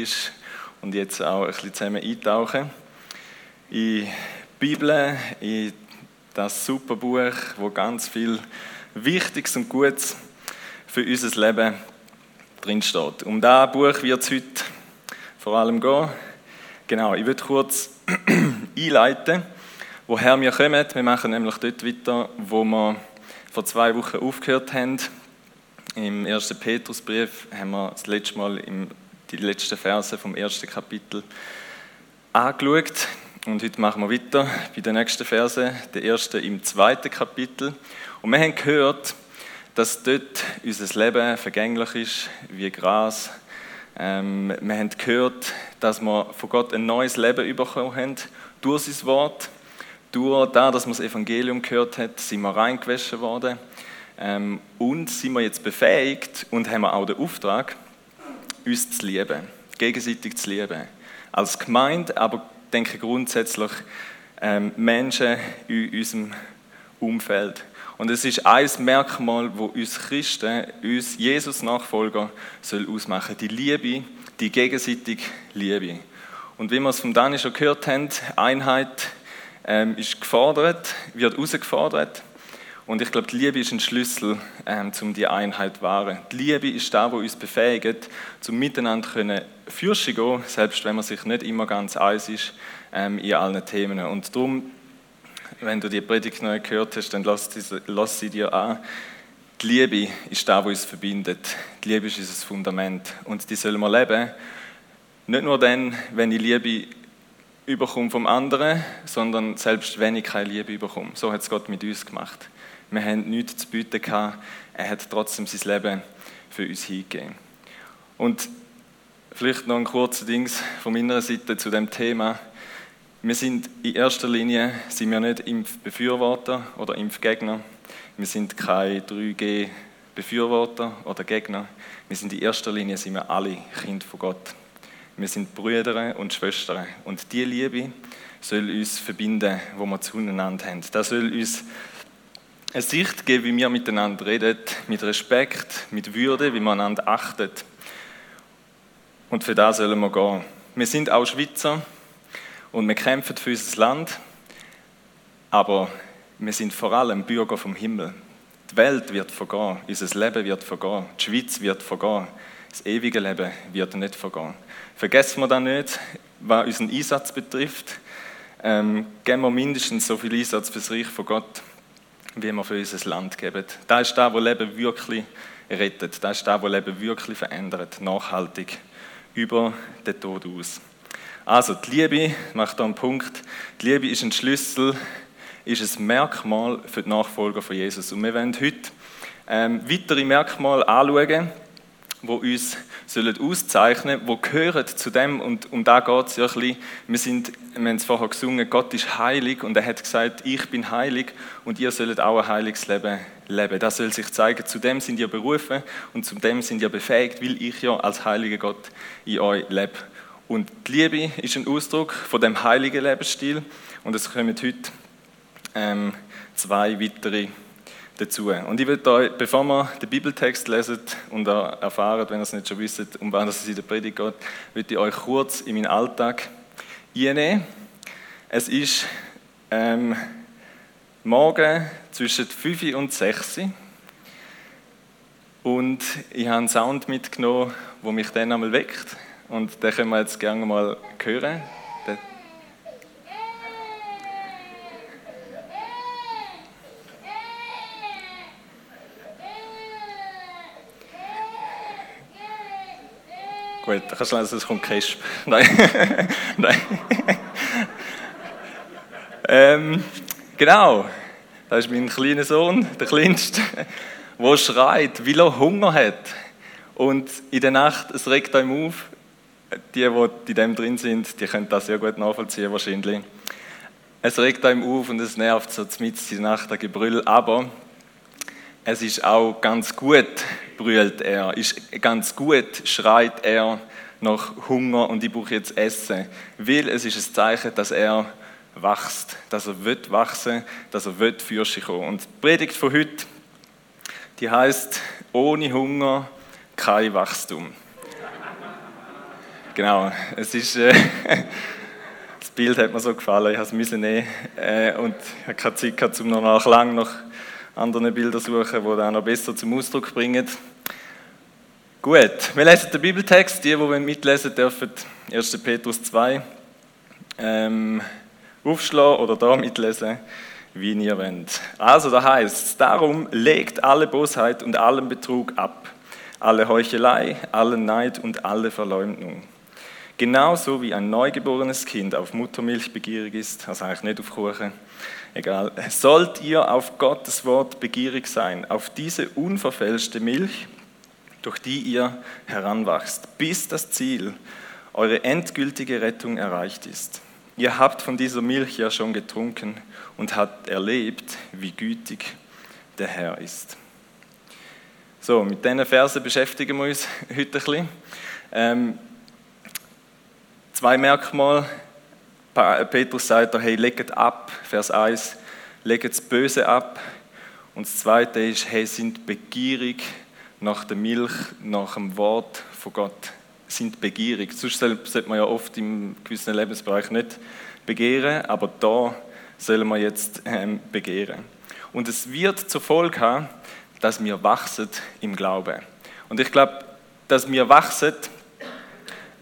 ist und jetzt auch ein bisschen zusammen eintauchen in die Bibel, in das super Buch, wo ganz viel Wichtiges und Gutes für unser Leben drinsteht. Um das Buch wird es heute vor allem gehen. Genau, ich würde kurz einleiten, woher wir kommen. Wir machen nämlich dort weiter, wo wir vor zwei Wochen aufgehört haben. Im ersten Petrusbrief haben wir das letzte Mal im die letzten Verse vom ersten Kapitel angeschaut. Und heute machen wir weiter bei den nächsten Verse, der erste im zweiten Kapitel. Und wir haben gehört, dass dort unser Leben vergänglich ist wie Gras. Ähm, wir haben gehört, dass wir von Gott ein neues Leben bekommen haben durch sein Wort. Durch das, dass wir das Evangelium gehört haben, sind wir reingewaschen worden. Ähm, und sind wir jetzt befähigt und haben auch den Auftrag, uns zu lieben, gegenseitig zu lieben. Als Gemeinde, aber ich denke grundsätzlich ähm, Menschen in unserem Umfeld. Und es ist ein Merkmal, wo uns Christen, uns Jesus-Nachfolger soll ausmachen, die Liebe, die gegenseitige Liebe. Und wie wir es von Dani schon gehört haben, Einheit ähm, ist gefordert, wird herausgefordert. Und ich glaube, die Liebe ist ein Schlüssel, ähm, um die Einheit zu wahren. Die Liebe ist da, wo uns befähigt, zum Miteinander können Fürsche gehen, selbst wenn man sich nicht immer ganz eins ist ähm, in allen Themen. Und darum, wenn du die Predigt neu gehört hast, dann lass, diese, lass sie dir an. Die Liebe ist da, wo uns verbindet. Die Liebe ist unser Fundament. Und die sollen wir leben. Nicht nur dann, wenn ich Liebe überkomme vom anderen, sondern selbst wenn ich keine Liebe überkomme. So hat es Gott mit uns gemacht. Wir haben nichts zu bieten gehabt. Er hat trotzdem sein Leben für uns hingegeben. Und vielleicht noch ein kurzer Dings von meiner Seite zu dem Thema. Wir sind in erster Linie sind wir nicht Impfbefürworter oder Impfgegner. Wir sind keine 3G-Befürworter oder Gegner. Wir sind in erster Linie sind wir alle Kinder von Gott. Wir sind Brüder und Schwestern. Und die Liebe soll uns verbinden, wo wir zueinander haben. Das soll uns eine Sicht geben, wie wir miteinander reden, mit Respekt, mit Würde, wie man einander achtet. Und für das sollen wir gehen. Wir sind auch Schweizer und wir kämpfen für unser Land, aber wir sind vor allem Bürger vom Himmel. Die Welt wird vergehen, unser Leben wird vergehen, die Schweiz wird vergehen, das ewige Leben wird nicht vergehen. Vergessen wir das nicht, was unseren Einsatz betrifft. Ähm, geben wir mindestens so viel Einsatz für das Reich von Gott wie wir für unser Land geben. Das ist das, was Leben wirklich rettet. Das ist das, was Leben wirklich verändert, nachhaltig, über den Tod aus. Also, die Liebe, macht da einen Punkt, die Liebe ist ein Schlüssel, ist ein Merkmal für die Nachfolger von Jesus. Und wir werden heute ähm, weitere Merkmale anschauen, die uns sollen auszeichnen die gehören zu dem, und um da geht es ja ein bisschen. Wir, sind, wir haben es vorher gesungen, Gott ist heilig und er hat gesagt, ich bin heilig und ihr sollt auch ein heiliges Leben leben. Das soll sich zeigen, zu dem sind ihr berufen und zu dem sind ihr befähigt, weil ich ja als heiliger Gott in euch lebe. Und die Liebe ist ein Ausdruck von dem heiligen Lebensstil und es kommen heute ähm, zwei weitere dazu. Und ich würde euch, bevor wir den Bibeltext lesen und erfahren, wenn ihr es nicht schon wisst, um was es in der Predigt geht, würde ich euch kurz in meinen Alltag einnehmen. Es ist ähm, morgen zwischen 5 und 6 und ich habe einen Sound mitgenommen, der mich dann einmal weckt und den können wir jetzt gerne mal hören. Gut, dann kannst du lesen, es kommt Kisp. Nein. Nein. ähm, genau, das ist mein kleiner Sohn, der kleinste, der schreit, weil er Hunger hat. Und in der Nacht, es regt ihm auf, die, die in dem drin sind, die können das sehr gut nachvollziehen wahrscheinlich. Es regt ihm auf und es nervt so mitten in der Nacht ein Gebrüll, aber es ist auch ganz gut, brüllt er, ist ganz gut, schreit er nach Hunger und ich brauche jetzt Essen. Weil es ist ein Zeichen, dass er wächst, dass er wird wachsen, dass er wird für sich kommen. Und die Predigt von heute, die heißt ohne Hunger kein Wachstum. Genau, es ist, äh, das Bild hat mir so gefallen, ich musste es nehmen äh, und ich habe keine Zeit um noch lang nach anderen Bildern zu suchen, die das noch besser zum Ausdruck bringen. Gut, wir lesen den Bibeltext, die, die mitlesen dürfen, 1. Petrus 2, ähm, aufschlagen oder da mitlesen, wie ihr wollt. Also da heißt es, darum legt alle Bosheit und allen Betrug ab, alle Heuchelei, allen Neid und alle Verleumdung Genauso wie ein neugeborenes Kind auf Muttermilch begierig ist, also eigentlich nicht auf Kuchen, egal, sollt ihr auf Gottes Wort begierig sein, auf diese unverfälschte Milch, durch die ihr heranwachst, bis das Ziel, eure endgültige Rettung erreicht ist. Ihr habt von dieser Milch ja schon getrunken und habt erlebt, wie gütig der Herr ist. So, mit diesen Versen beschäftigen wir uns heute ein bisschen. Ähm, Zwei Merkmale. Petrus sagt, hey, legt ab, Vers 1, legt das Böse ab. Und das zweite ist, hey, sind begierig nach der Milch, nach dem Wort von Gott. Sind begierig. Sonst sollte man ja oft im gewissen Lebensbereich nicht begehren, aber da sollen wir jetzt ähm, begehren. Und es wird zur Folge haben, dass wir wachsen im Glauben. Und ich glaube, dass wir wachsen,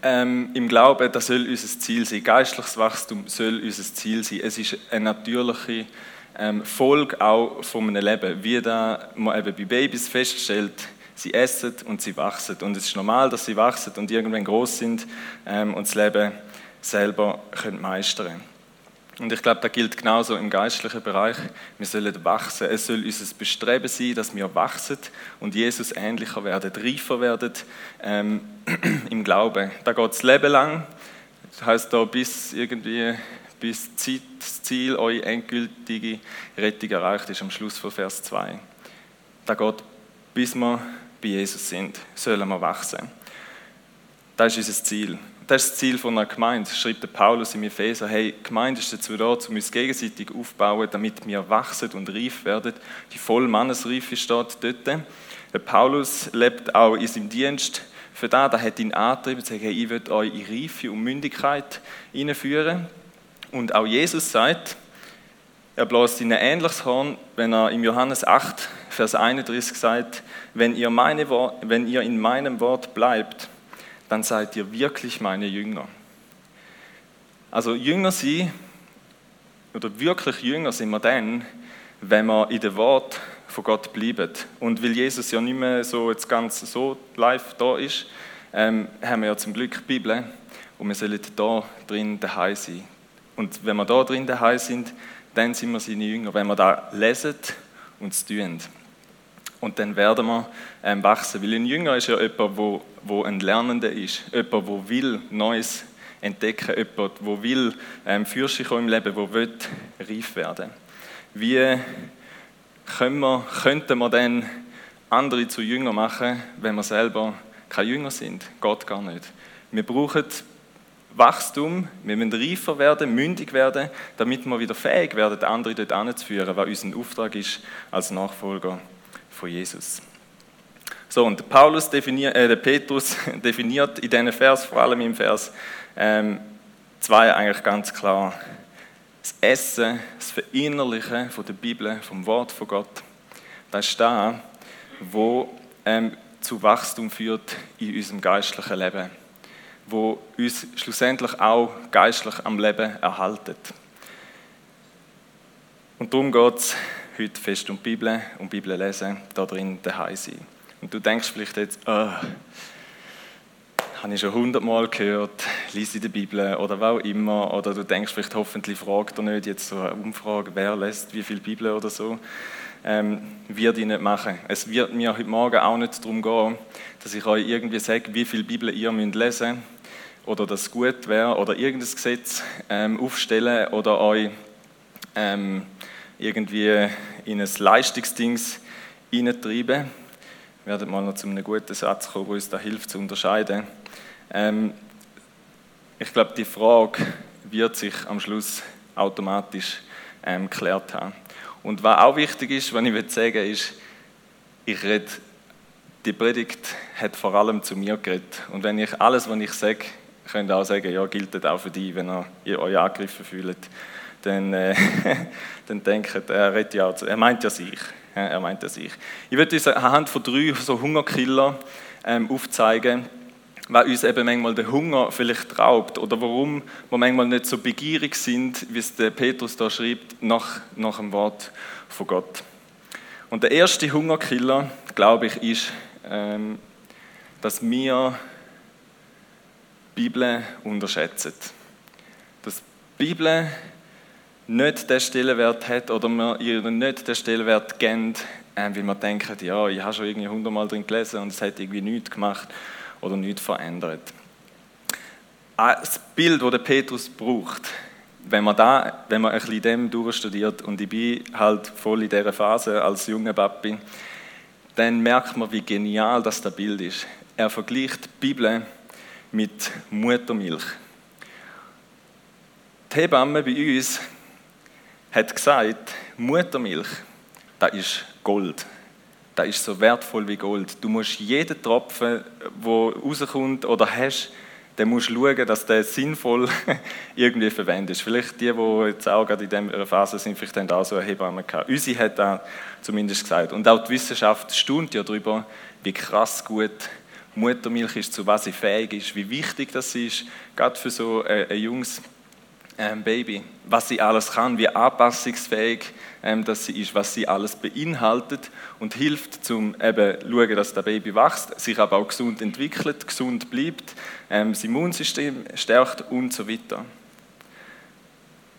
ähm, im Glauben, das soll unser Ziel sein. Geistliches Wachstum soll unser Ziel sein. Es ist eine natürliche ähm, Folge auch von einem Leben, wie da man eben bei Babys feststellt, sie essen und sie wachsen. Und es ist normal, dass sie wachsen und irgendwann groß sind ähm, und das Leben selber meistern können. Und ich glaube, das gilt genauso im geistlichen Bereich. Wir sollen wachsen. Es soll unser Bestreben sein, dass wir wachsen und Jesus ähnlicher werden, reifer werden ähm, im Glauben. Da geht das Leben lang. Das heißt da bis irgendwie bis das Ziel, eure endgültige Rettung erreicht ist, am Schluss von Vers 2. Da geht, bis wir bei Jesus sind, sollen wir wachsen. Das ist unser Ziel. Das ist das Ziel von einer Gemeinde, schreibt der Paulus im Epheser. Hey, Gemeinde ist dazu da, um uns gegenseitig aufzubauen, damit wir wachsen und reif werden. Die Vollmannesreife steht dort. Der Paulus lebt auch in seinem Dienst für das. Er hat ihn angetrieben, zu sagen, hey, ich will euch in Reife und Mündigkeit hineinführen. Und auch Jesus sagt, er bläst in ein ähnliches Horn, wenn er im Johannes 8, Vers 31 sagt, wenn ihr, meine, wenn ihr in meinem Wort bleibt, dann seid ihr wirklich meine Jünger. Also Jünger sein, oder wirklich Jünger sind wir dann, wenn wir in dem Wort von Gott bleiben. Und weil Jesus ja nicht mehr so jetzt ganz so live da ist, ähm, haben wir ja zum Glück die Bibel und wir sollen da drin daheim sein. Und wenn wir da drin daheim sind, dann sind wir seine Jünger, wenn wir da lesen und es tun. Und dann werden wir ähm, wachsen. Weil ein Jünger ist ja jemand, wo, wo ein Lernender ist. Jemand, wo will Neues entdecken. Jemand, wo will ähm, für sich im Leben, wo will reif werden. Wie können wir, könnten wir dann andere zu Jünger machen, wenn wir selber keine Jünger sind? Geht gar nicht. Wir brauchen Wachstum, wir müssen reifer werden, mündig werden, damit wir wieder fähig werden, andere dort anzuführen, was unser Auftrag ist als Nachfolger von Jesus. So, und Paulus definiert, äh, der Petrus definiert in diesem Vers, vor allem im Vers ähm, 2 eigentlich ganz klar, das Essen, das Verinnerlichen von der Bibel, vom Wort von Gott, das ist das, wo ähm, zu Wachstum führt in unserem geistlichen Leben, wo uns schlussendlich auch geistlich am Leben erhaltet. Und darum geht es heute fest die Bibel, die Bibel lesen, da drin daheim sein. Und du denkst vielleicht jetzt, oh, habe ich schon hundertmal gehört, lies in der Bibel oder was auch immer. Oder du denkst vielleicht, hoffentlich fragt er nicht jetzt so eine Umfrage, wer lässt wie viel Bibel oder so. Ähm, wird ich nicht machen. Es wird mir heute Morgen auch nicht darum gehen, dass ich euch irgendwie sage, wie viel Bibel ihr müsst lesen oder das gut wäre oder irgendein Gesetz ähm, aufstellen oder euch ähm, irgendwie in ein Leistungsdings hineintreiben. Wir werden mal noch zu einem guten Satz kommen, der uns da hilft zu unterscheiden. Ähm, ich glaube, die Frage wird sich am Schluss automatisch ähm, geklärt haben. Und was auch wichtig ist, was ich sagen will, ist, ich rede, die Predigt hat vor allem zu mir geredet. Und wenn ich alles, was ich sage, könnt auch sagen, ja, gilt das auch für die, wenn ihr euch angegriffen fühlt. Dann, äh, dann denkt er, ja er meint ja sich. Er meint ja sich. Ich würde uns anhand von drei so Hungerkiller ähm, aufzeigen, was uns eben manchmal der Hunger vielleicht raubt oder warum wir manchmal nicht so begierig sind, wie es der Petrus da schreibt, nach, nach dem Wort von Gott. Und der erste Hungerkiller, glaube ich, ist, ähm, dass wir die Bibel unterschätzen. Dass die Bibel nicht den Stellenwert hat oder wir ihr nicht den Stellenwert geben, äh, weil wir denken, ja, ich habe schon irgendwie hundertmal drin gelesen und es hat irgendwie nichts gemacht oder nichts verändert. Das Bild, das der Petrus braucht, wenn man, da, wenn man ein bisschen dem durchstudiert, und ich bin halt voll in dieser Phase als junger Papi, dann merkt man, wie genial das das Bild ist. Er vergleicht die Bibel mit Muttermilch. Die Hebamme bei uns hat gesagt, Muttermilch, das ist Gold. Das ist so wertvoll wie Gold. Du musst jeden Tropfen, der rauskommt oder hast, dann musst du schauen, dass der sinnvoll irgendwie verwendet ist. Vielleicht die, die jetzt auch gerade in dieser Phase sind, vielleicht haben auch so eine Hebamme gehabt. Unsere hat da zumindest gesagt. Und auch die Wissenschaft staunt ja darüber, wie krass gut Muttermilch ist, zu was sie fähig ist, wie wichtig das ist, gerade für so ein, ein junges ähm, Baby, was sie alles kann, wie anpassungsfähig ähm, dass sie ist, was sie alles beinhaltet und hilft, zum eben schauen, dass das Baby wächst, sich aber auch gesund entwickelt, gesund bleibt, ähm, das Immunsystem stärkt und so weiter.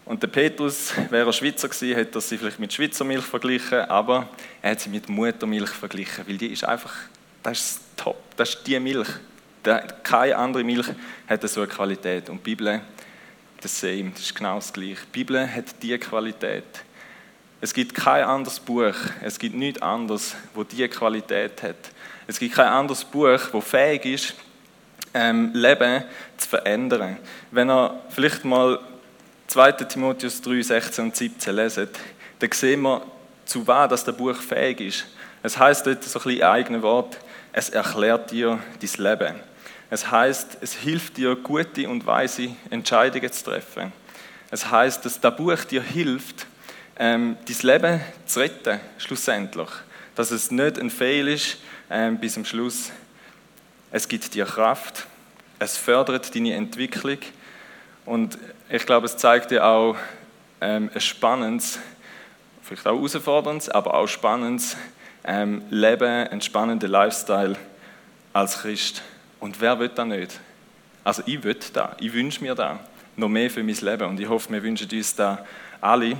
Und der Petrus, wäre er Schweizer gewesen, hätte er sie vielleicht mit Schweizer Milch verglichen, aber er hat sie mit Muttermilch verglichen, weil die ist einfach, das ist top, das ist die Milch. Keine andere Milch hat so eine Qualität. Und die Bibel das same, das ist genau das Gleiche. Die Bibel hat diese Qualität. Es gibt kein anderes Buch, es gibt nichts anderes, wo diese Qualität hat. Es gibt kein anderes Buch, wo fähig ist, ähm, Leben zu verändern. Wenn ihr vielleicht mal 2. Timotheus 3, 16 und 17 leset, dann sehen wir, zu was das Buch fähig ist. Es heißt dort so ein bisschen eigene Wort, es erklärt dir dein Leben. Es heißt, es hilft dir, gute und weise Entscheidungen zu treffen. Es heißt, dass das Buch dir hilft, ähm, dein Leben zu retten, schlussendlich. Dass es nicht ein Fail ist ähm, bis zum Schluss. Es gibt dir Kraft, es fördert deine Entwicklung und ich glaube, es zeigt dir auch ähm, ein spannendes, vielleicht auch herausforderndes, aber auch spannendes ähm, Leben, einen spannenden Lifestyle als Christ. Und wer will das nicht? Also ich will da, ich wünsche mir da noch mehr für mein Leben und ich hoffe, wir wünschen uns da alle.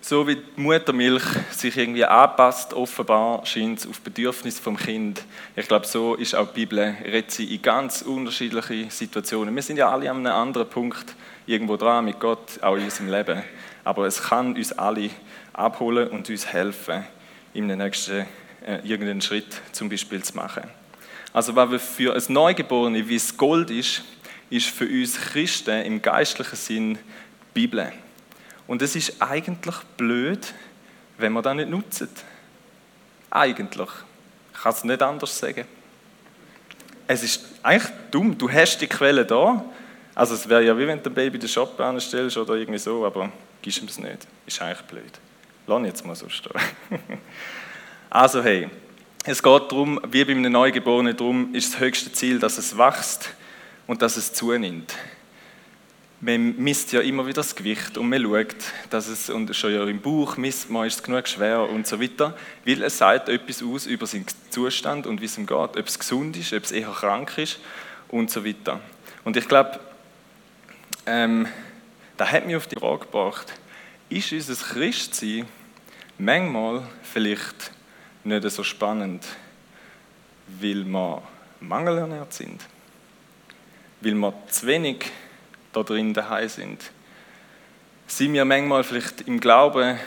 So wie die Muttermilch sich irgendwie anpasst, offenbar scheint es auf Bedürfnisse vom Kind. Ich glaube, so ist auch die Bibel, redet sie in ganz unterschiedliche Situationen. Wir sind ja alle an einem anderen Punkt irgendwo dran mit Gott, auch in unserem Leben. Aber es kann uns alle abholen und uns helfen, im nächsten äh, irgendeinen Schritt zum Beispiel zu machen. Also was für ein Neugeborene wie es Gold ist, ist für uns Christen im geistlichen Sinn die Bibel. Und es ist eigentlich blöd, wenn man das nicht nutzt. Eigentlich. Ich kann es nicht anders sagen. Es ist eigentlich dumm. Du hast die Quelle da. Also es wäre ja wie wenn du ein Baby den Shop anstellst oder irgendwie so, aber gibst ihm es nicht. Ist eigentlich blöd. Lass jetzt mal so stehen. also hey, es geht darum, wie bei einem Neugeborenen, darum ist das höchste Ziel, dass es wächst und dass es zunimmt. Man misst ja immer wieder das Gewicht und man schaut, dass es, und schon ja im Buch misst man, ist es genug schwer und so weiter, weil es sagt etwas aus über seinen Zustand und wie es ihm geht, ob es gesund ist, ob es eher krank ist und so weiter. Und ich glaube, ähm, da hat mich auf die Frage gebracht, ist unser Christsein manchmal vielleicht nicht so spannend, weil wir mangelernährt sind, weil wir zu wenig da drin daheim sind. Sind wir manchmal vielleicht im Glauben,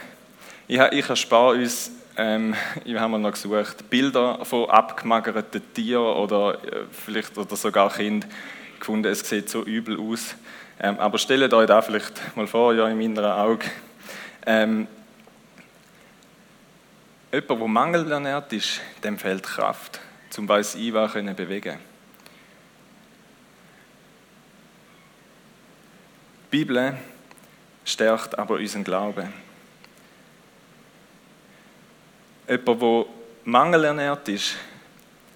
ich, ich erspare uns, ähm, wir haben noch gesucht, Bilder von abgemagerten Tieren oder äh, vielleicht oder sogar Kindern gefunden, es sieht so übel aus. Ähm, aber stellt euch da vielleicht mal vor, ja, im inneren Auge. Ähm, Jemand, der Mangel ernährt ist, dem fehlt Kraft, zum weiß Iwa können bewegen. Die Bibel stärkt aber unseren Glauben. Jemand, der Mangel ernährt ist,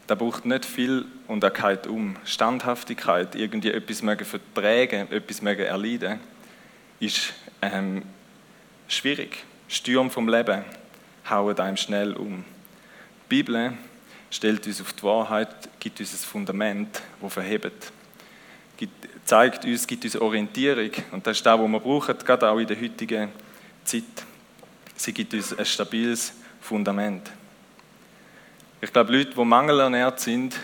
der braucht nicht viel und er geht um. Standhaftigkeit, irgendwie etwas mögen vertragen, etwas mögen erleiden, ist ähm, schwierig. Sturm vom Leben hauen einem schnell um. Die Bibel stellt uns auf die Wahrheit, gibt uns ein Fundament, das verhebt. Zeigt uns, gibt uns Orientierung. Und das ist das, was wir brauchen, gerade auch in der heutigen Zeit. Sie gibt uns ein stabiles Fundament. Ich glaube, Leute, die mangelernährt sind,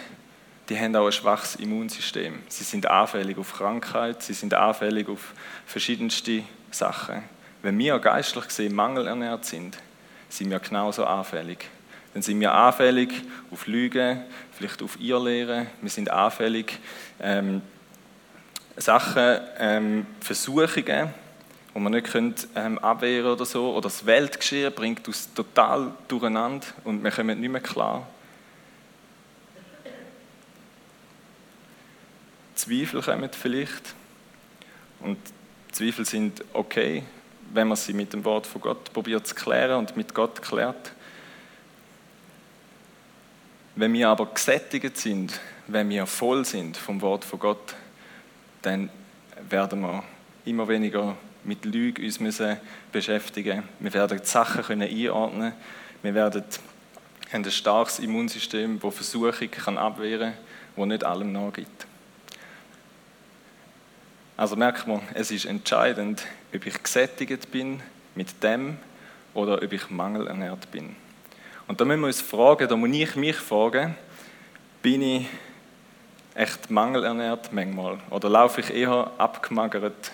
die haben auch ein schwaches Immunsystem. Sie sind anfällig auf Krankheit, sie sind anfällig auf verschiedenste Sachen. Wenn wir geistlich gesehen mangelernährt sind, sind wir genauso anfällig. Dann sind wir anfällig auf Lügen, vielleicht auf Irrlehren. Wir sind anfällig ähm, Sachen, ähm, Versuchungen, die wir nicht können, ähm, abwehren oder so. Oder das Weltgeschehen bringt uns total durcheinander und wir kommen nicht mehr klar. Zweifel kommen vielleicht. Und Zweifel sind okay, wenn man sie mit dem Wort von Gott probiert zu klären und mit Gott klärt. Wenn wir aber gesättigt sind, wenn wir voll sind vom Wort von Gott, dann werden wir immer weniger mit Lügen uns müssen beschäftigen. Wir werden die Sachen können einordnen. Wir werden haben ein starkes Immunsystem, das Versuchung kann abwehren kann, das nicht allem nachgibt. Also merkt man, es ist entscheidend, ob ich gesättigt bin mit dem oder ob ich mangelernährt bin. Und da müssen wir uns fragen, da muss ich mich fragen, bin ich echt mangelernährt manchmal? Oder laufe ich eher abgemagert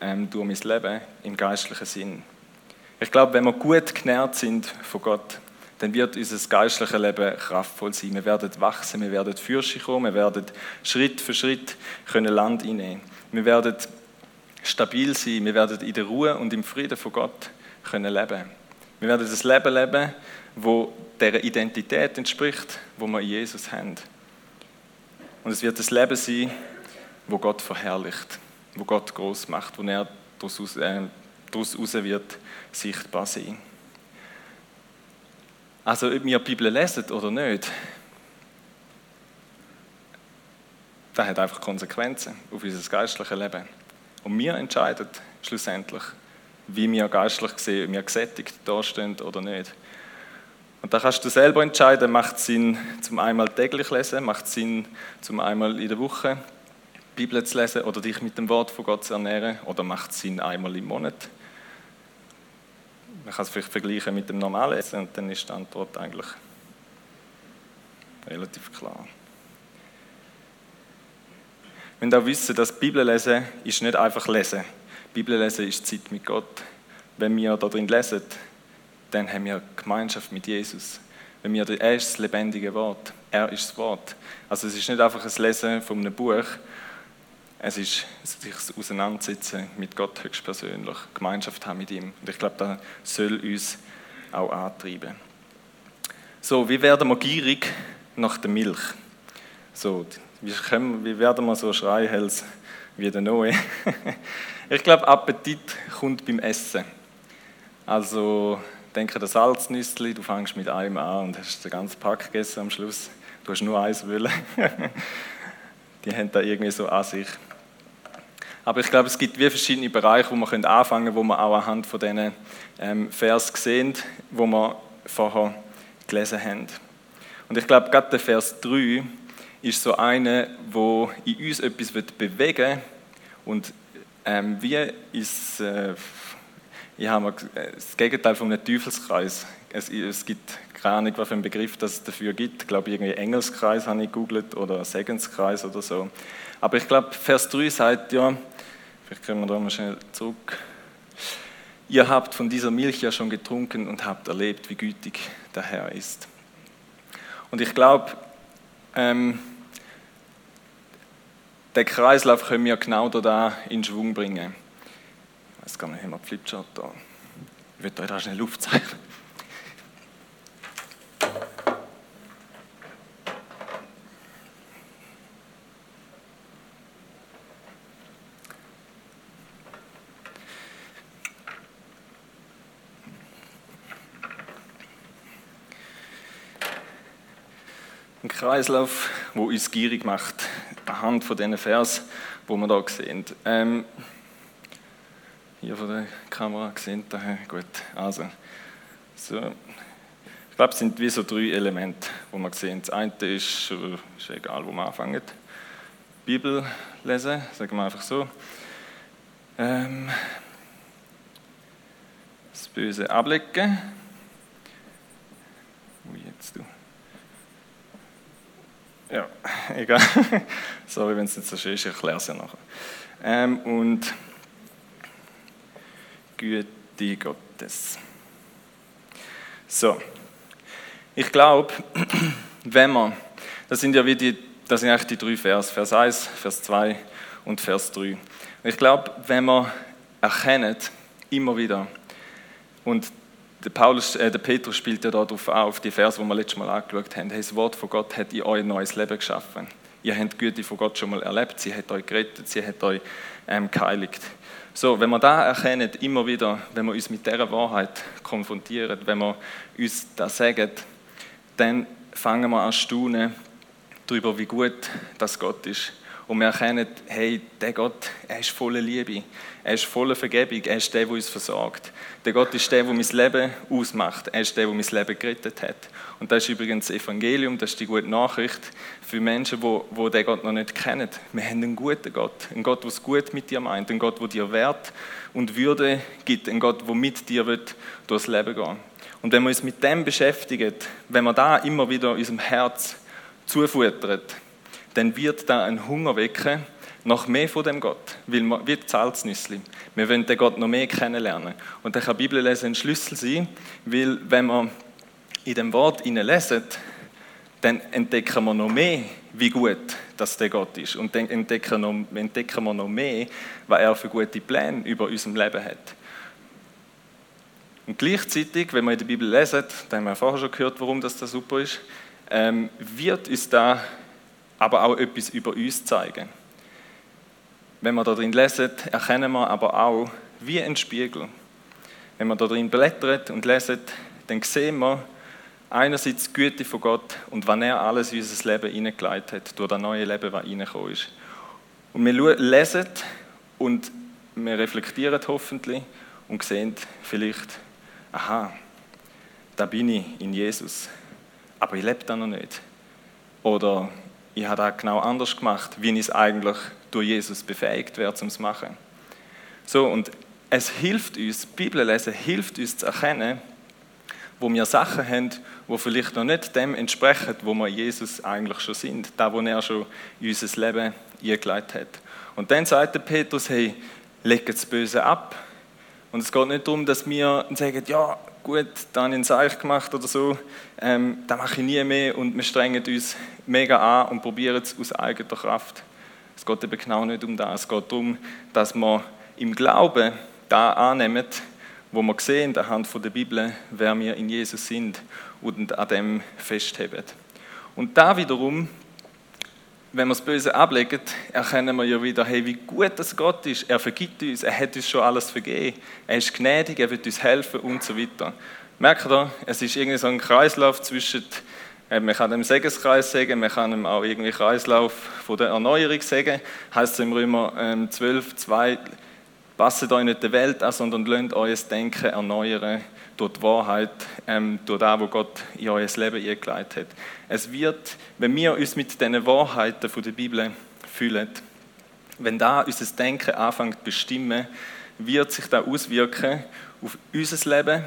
ähm, durch mein Leben im geistlichen Sinn? Ich glaube, wenn wir gut genährt sind von Gott, dann wird unser geistliches Leben kraftvoll sein. Wir werden wachsen, wir werden Fürsche kommen, wir werden Schritt für Schritt können Land einnehmen. Wir werden stabil sein, wir werden in der Ruhe und im Frieden von Gott können leben. Wir werden das Leben leben, wo der Identität entspricht, wo wir in Jesus haben. Und es wird das Leben sein, wo Gott verherrlicht, wo Gott groß macht, wo er daraus, äh, daraus raus wird sichtbar sein. Also ob wir die Bibel lesen oder nicht, das hat einfach Konsequenzen auf unser geistliches Leben. Und wir entscheiden schlussendlich, wie wir geistlich gesehen, ob wir gesättigt dastehen oder nicht. Und da kannst du selber entscheiden, macht es Sinn, zum einmal täglich lesen, macht es Sinn, zum einmal in der Woche die Bibel zu lesen oder dich mit dem Wort von Gott zu ernähren, oder macht es Sinn, einmal im Monat. Man kann es vielleicht vergleichen mit dem normalen Essen und dann ist die Antwort eigentlich relativ klar. Wir müssen auch wissen, dass Bibel lesen ist nicht einfach lesen. Bibel lesen ist Zeit mit Gott. Wenn wir da drin lesen, dann haben wir Gemeinschaft mit Jesus. Wenn wir, er ist das lebendige Wort, er ist das Wort. Also es ist nicht einfach ein Lesen von einem Buch, es ist sich auseinandersetzen mit Gott höchstpersönlich, Gemeinschaft haben mit ihm. Und ich glaube, das soll uns auch antreiben. So, wie werden wir gierig nach der Milch? So, wie, können, wie werden wir so Schreihals wie der Noe? ich glaube, Appetit kommt beim Essen. Also, denke, das Salznüssli, du fängst mit einem an und hast den ganzen Pack gegessen am Schluss. Du hast nur eins wollen. Die haben da irgendwie so an sich. Aber ich glaube, es gibt wie verschiedene Bereiche, wo man anfangen können, wo man auch anhand von diesen ähm, Vers sehen, wo wir vorher gelesen haben. Und ich glaube, gerade der Vers 3 ist so einer, wo in uns etwas bewegen will und ähm, wie ist äh, ich habe das Gegenteil von einem Teufelskreis. Es, es gibt keine Ahnung, was für einen Begriff das dafür gibt. Ich glaube, irgendwie Engelskreis habe ich gegoogelt oder Segenskreis oder so. Aber ich glaube, Vers 3 sagt ja, vielleicht können wir da mal schnell zurück. Ihr habt von dieser Milch ja schon getrunken und habt erlebt, wie gütig der Herr ist. Und ich glaube, ähm, den Kreislauf können wir genau da in Schwung bringen. Jetzt kann man hier mal Flipchart da. Ich will euch da schnell Luft Kreislauf, wo uns gierig macht, anhand von diesen Vers, wo wir hier sehen. Ähm, hier von der Kamera gesehen, daher, gut, also, so. Ich glaube, es sind wie so drei Elemente, wo wir sehen. Das eine ist, ist egal, wo wir anfangen, Bibel lesen, sagen wir einfach so. Ähm, das Böse ablegen. Wie jetzt du? Ja, egal. Sorry, wenn es nicht so schön ist, ich erkläre es ja nachher. Ähm, und Güte Gottes. So, ich glaube, wenn man, das sind ja wie die, das sind eigentlich die drei Vers, Vers 1, Vers 2 und Vers 3. Ich glaube, wenn man erkennt, immer wieder, und der, Paulus, äh, der Petrus spielt ja darauf auf, die Vers, die wir letztes Mal angeschaut haben. Das Wort von Gott hat in euch ein neues Leben geschaffen. Ihr habt die Güte von Gott schon mal erlebt, sie hat euch gerettet, sie hat euch ähm, geheiligt. So, wenn wir da erkennen, immer wieder, wenn wir uns mit dieser Wahrheit konfrontieren, wenn wir uns das sagen, dann fangen wir an zu staunen darüber, wie gut das Gott ist. Und wir erkennen, hey, der Gott, er ist voller Liebe, er ist voller Vergebung, er ist der, der uns versorgt. Der Gott ist der, der mein Leben ausmacht, er ist der, der mein Leben gerettet hat. Und das ist übrigens das Evangelium, das ist die gute Nachricht für Menschen, die, die den Gott noch nicht kennen. Wir haben einen guten Gott, einen Gott, der es gut mit dir meint, einen Gott, der dir Wert und Würde gibt, einen Gott, der mit dir durchs Leben gehen. Und wenn wir uns mit dem beschäftigen, wenn wir da immer wieder unserem Herz zufuttern, dann wird da ein Hunger wecken nach mehr von dem Gott, weil wir, wie Salznüssli. Wir wollen den Gott noch mehr kennenlernen. Und dann kann die Bibel lesen ein Schlüssel sein, weil wenn wir in dem Wort lesen, dann entdecken wir noch mehr, wie gut das der Gott ist. Und dann entdecken, noch, entdecken wir noch mehr, was er für gute Pläne über unserem Leben hat. Und gleichzeitig, wenn wir in der Bibel lesen, da haben wir vorher schon gehört, warum das da super ist, ähm, wird uns da aber auch etwas über uns zeigen. Wenn wir drin lesen, erkennen wir aber auch wie ein Spiegel. Wenn wir drin blättern und lesen, dann sehen wir einerseits die Güte von Gott und wann er alles in unser Leben hineingeleitet hat, durch das neue Leben, das reingekommen ist. Und wir lesen und wir reflektieren hoffentlich und sehen vielleicht, aha, da bin ich in Jesus, aber ich lebe da noch nicht. Oder ich habe das genau anders gemacht, wie ich es eigentlich durch Jesus befähigt werde, um es zu machen. So, und es hilft uns, Bibel lesen hilft uns zu erkennen, wo wir Sachen haben, die vielleicht noch nicht dem entsprechen, wo wir Jesus eigentlich schon sind, da wo er schon in unser Leben eingeleitet hat. Und dann sagt der Petrus, hey, leg das Böse ab. Und es geht nicht darum, dass wir sagen, ja, gut, da habe ich einen Seich gemacht oder so, ähm, das mache ich nie mehr und wir strengen uns mega an und probieren es aus eigener Kraft. Es geht eben genau nicht um das. Es geht darum, dass wir im Glauben da annehmen, wo wir sehen, anhand der Bibel, wer wir in Jesus sind und an dem festheben. Und da wiederum, wenn wir das Böse ablegen, erkennen wir ja wieder, hey, wie gut das Gott ist. Er vergibt uns, er hat uns schon alles vergeben. Er ist gnädig, er wird uns helfen und so weiter. Merkt ihr, es ist irgendwie so ein Kreislauf zwischen, äh, man kann dem Segenskreis sagen, man kann ihm auch irgendwie Kreislauf von der Erneuerung sagen. Heißt es im Römer 12, ähm, 2, Passet euch nicht der Welt an, sondern lasst euer Denken erneuern durch die Wahrheit, ähm, durch das, was Gott in euer Leben eingeleitet hat. Es wird, wenn wir uns mit diesen Wahrheiten von der Bibel fühlen, wenn da unser Denken anfängt zu bestimmen, wird sich das auswirken auf unser Leben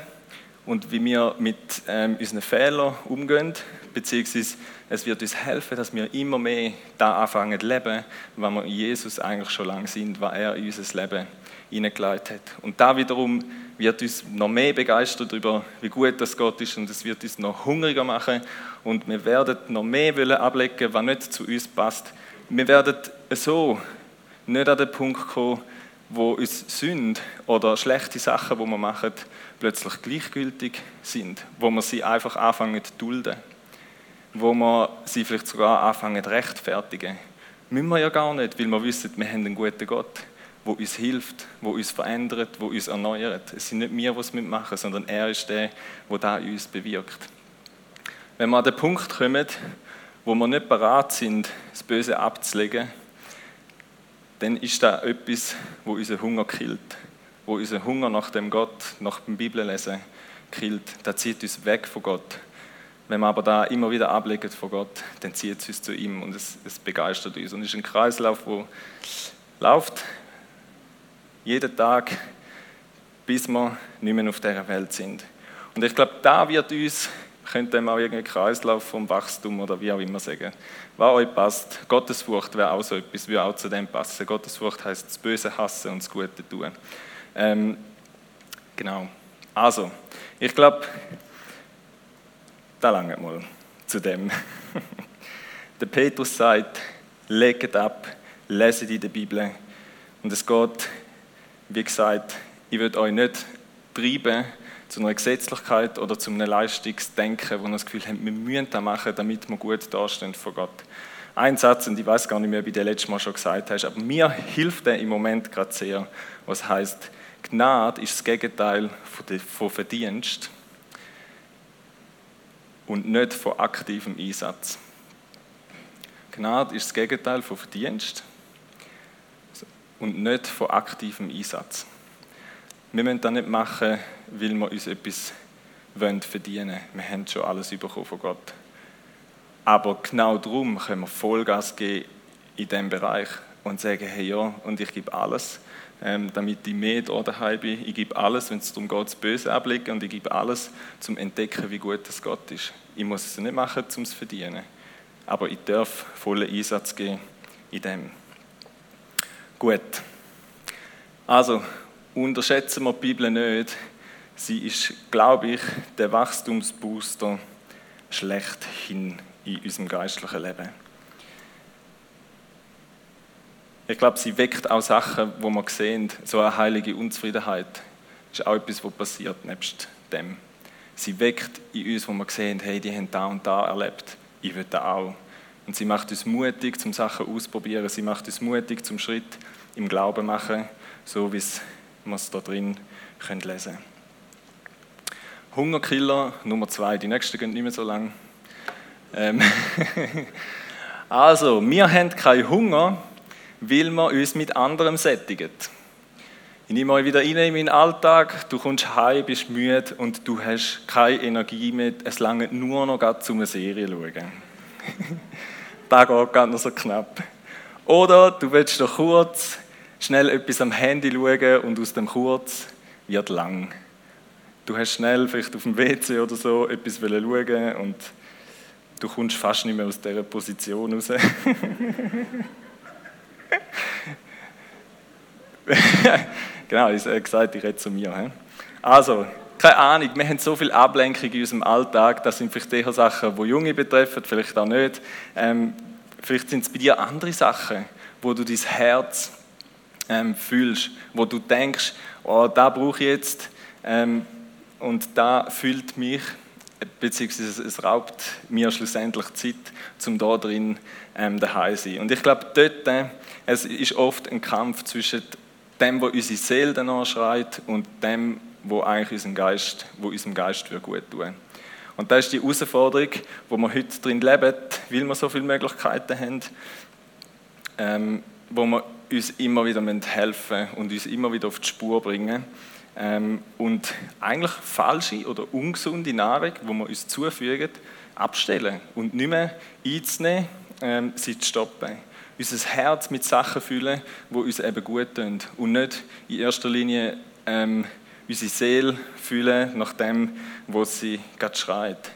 und wie wir mit ähm, unseren Fehlern umgehen, beziehungsweise es wird uns helfen, dass wir immer mehr da anfangen zu leben, weil wir in Jesus eigentlich schon lange sind, weil er in unser Leben hineingeleitet hat. Und da wiederum wird uns noch mehr begeistern darüber, wie gut das Gott ist und es wird uns noch hungriger machen und wir werden noch mehr wollen ablegen, was nicht zu uns passt. Wir werden so nicht an den Punkt kommen, wo uns Sünde oder schlechte Sachen, die wir machen, plötzlich gleichgültig sind, wo wir sie einfach anfangen zu dulden, wo wir sie vielleicht sogar anfangen zu rechtfertigen. Müssen wir ja gar nicht, weil wir wissen, wir haben einen guten Gott wo uns hilft, wo uns verändert, wo uns erneuert. Es sind nicht wir, die es mitmachen, sondern er ist der, der da uns bewirkt. Wenn wir an den Punkt kommen, wo wir nicht bereit sind, das Böse abzulegen, dann ist da etwas, wo unseren Hunger killt, wo unseren Hunger nach dem Gott, nach dem Bibellesen killt. Das zieht uns weg von Gott. Wenn wir aber da immer wieder ablegen von Gott, dann zieht es uns zu ihm und es, es begeistert uns. Und es ist ein Kreislauf, wo läuft jeden Tag, bis wir nicht mehr auf dieser Welt sind. Und ich glaube, da wird uns, könnte man auch irgendeinen Kreislauf vom Wachstum oder wie auch immer sagen, was euch passt. Gottesfurcht wäre auch so etwas, würde auch zu dem passen. Gottesfurcht heißt das Böse hassen und das Gute tun. Ähm, genau. Also, ich glaube, da lange mal zu dem. Der Petrus sagt, legt ab, leset in der Bibel. Und es geht, wie gesagt, ich würde euch nicht treiben zu einer Gesetzlichkeit oder zu einem Leistungsdenken, wo ihr das Gefühl habt, wir müssen das machen, damit wir gut dastehen vor Gott. Ein Satz, und ich weiß gar nicht mehr, ob ich den letzten Mal schon gesagt habe, aber mir hilft der im Moment gerade sehr, was heißt, Gnade ist das Gegenteil von Verdienst und nicht von aktivem Einsatz. Gnade ist das Gegenteil von Verdienst und nicht von aktivem Einsatz. Wir müssen das nicht machen, weil wir uns etwas verdienen wollen. Wir haben schon alles bekommen von Gott. Aber genau darum können wir Vollgas geben in diesem Bereich und sagen, hey ja, und ich gebe alles, ähm, damit ich mehr da daheim bin. Ich gebe alles, wenn es darum geht, das Böse ablegen und ich gebe alles, zum entdecken, wie gut das Gott ist. Ich muss es nicht machen, um es zu verdienen. Aber ich darf vollen Einsatz geben in dem. Gut. Also, unterschätzen wir die Bibel nicht. Sie ist, glaube ich, der Wachstumsbooster schlechthin in unserem geistlichen Leben. Ich glaube, sie weckt auch Sachen, wo man sehen, so eine heilige Unzufriedenheit ist auch etwas, was passiert nebst dem. Sie weckt in uns, wo wir sehen, hey, die haben da und da erlebt, ich will da auch. Und sie macht uns mutig, zum Sachen auszuprobieren. Sie macht uns mutig, zum Schritt im Glauben machen, so wie wir es da drin können lesen Hungerkiller Nummer zwei. Die nächsten gehen nicht mehr so lang. Ähm also, wir haben keinen Hunger, weil wir uns mit anderem sättigen. Ich nehme euch wieder rein in meinen Alltag, du kommst heim, bist müde und du hast keine Energie mehr, es lange nur noch zu einer Serie schauen. da geht ganz noch so knapp. Oder du willst noch kurz schnell etwas am Handy schauen und aus dem kurz wird lang. Du hast schnell vielleicht auf dem WC oder so etwas schauen und du kommst fast nicht mehr aus dieser Position raus. genau, ich habe gesagt, ich rede zu mir. Also, keine Ahnung, wir haben so viel Ablenkung in unserem Alltag, das sind vielleicht eher Sachen, die Junge betreffen, vielleicht auch nicht. Ähm, vielleicht sind es bei dir andere Sachen, wo du dein Herz ähm, fühlst, wo du denkst, oh, da brauche ich jetzt ähm, und da fühlt mich, beziehungsweise es raubt mir schlussendlich Zeit, um da drin ähm, daheim zu sein. Und ich glaube, dort äh, es ist oft ein Kampf zwischen dem, wo unsere Seele danach schreit, und dem, wo eigentlich unseren Geist, wo unserem Geist gut tun Und das ist die Herausforderung, wo wir heute drin leben, weil wir so viele Möglichkeiten haben, ähm, wo wir uns immer wieder helfen und uns immer wieder auf die Spur bringen. Ähm, und eigentlich falsche oder ungesunde Nahrung, die wir uns zufügen, abstellen und nicht mehr einzunehmen, ähm, sie zu stoppen unser Herz mit Sachen füllen, die uns eben gut tun und nicht in erster Linie ähm, unsere Seele fühlen nach dem, was sie gerade schreit.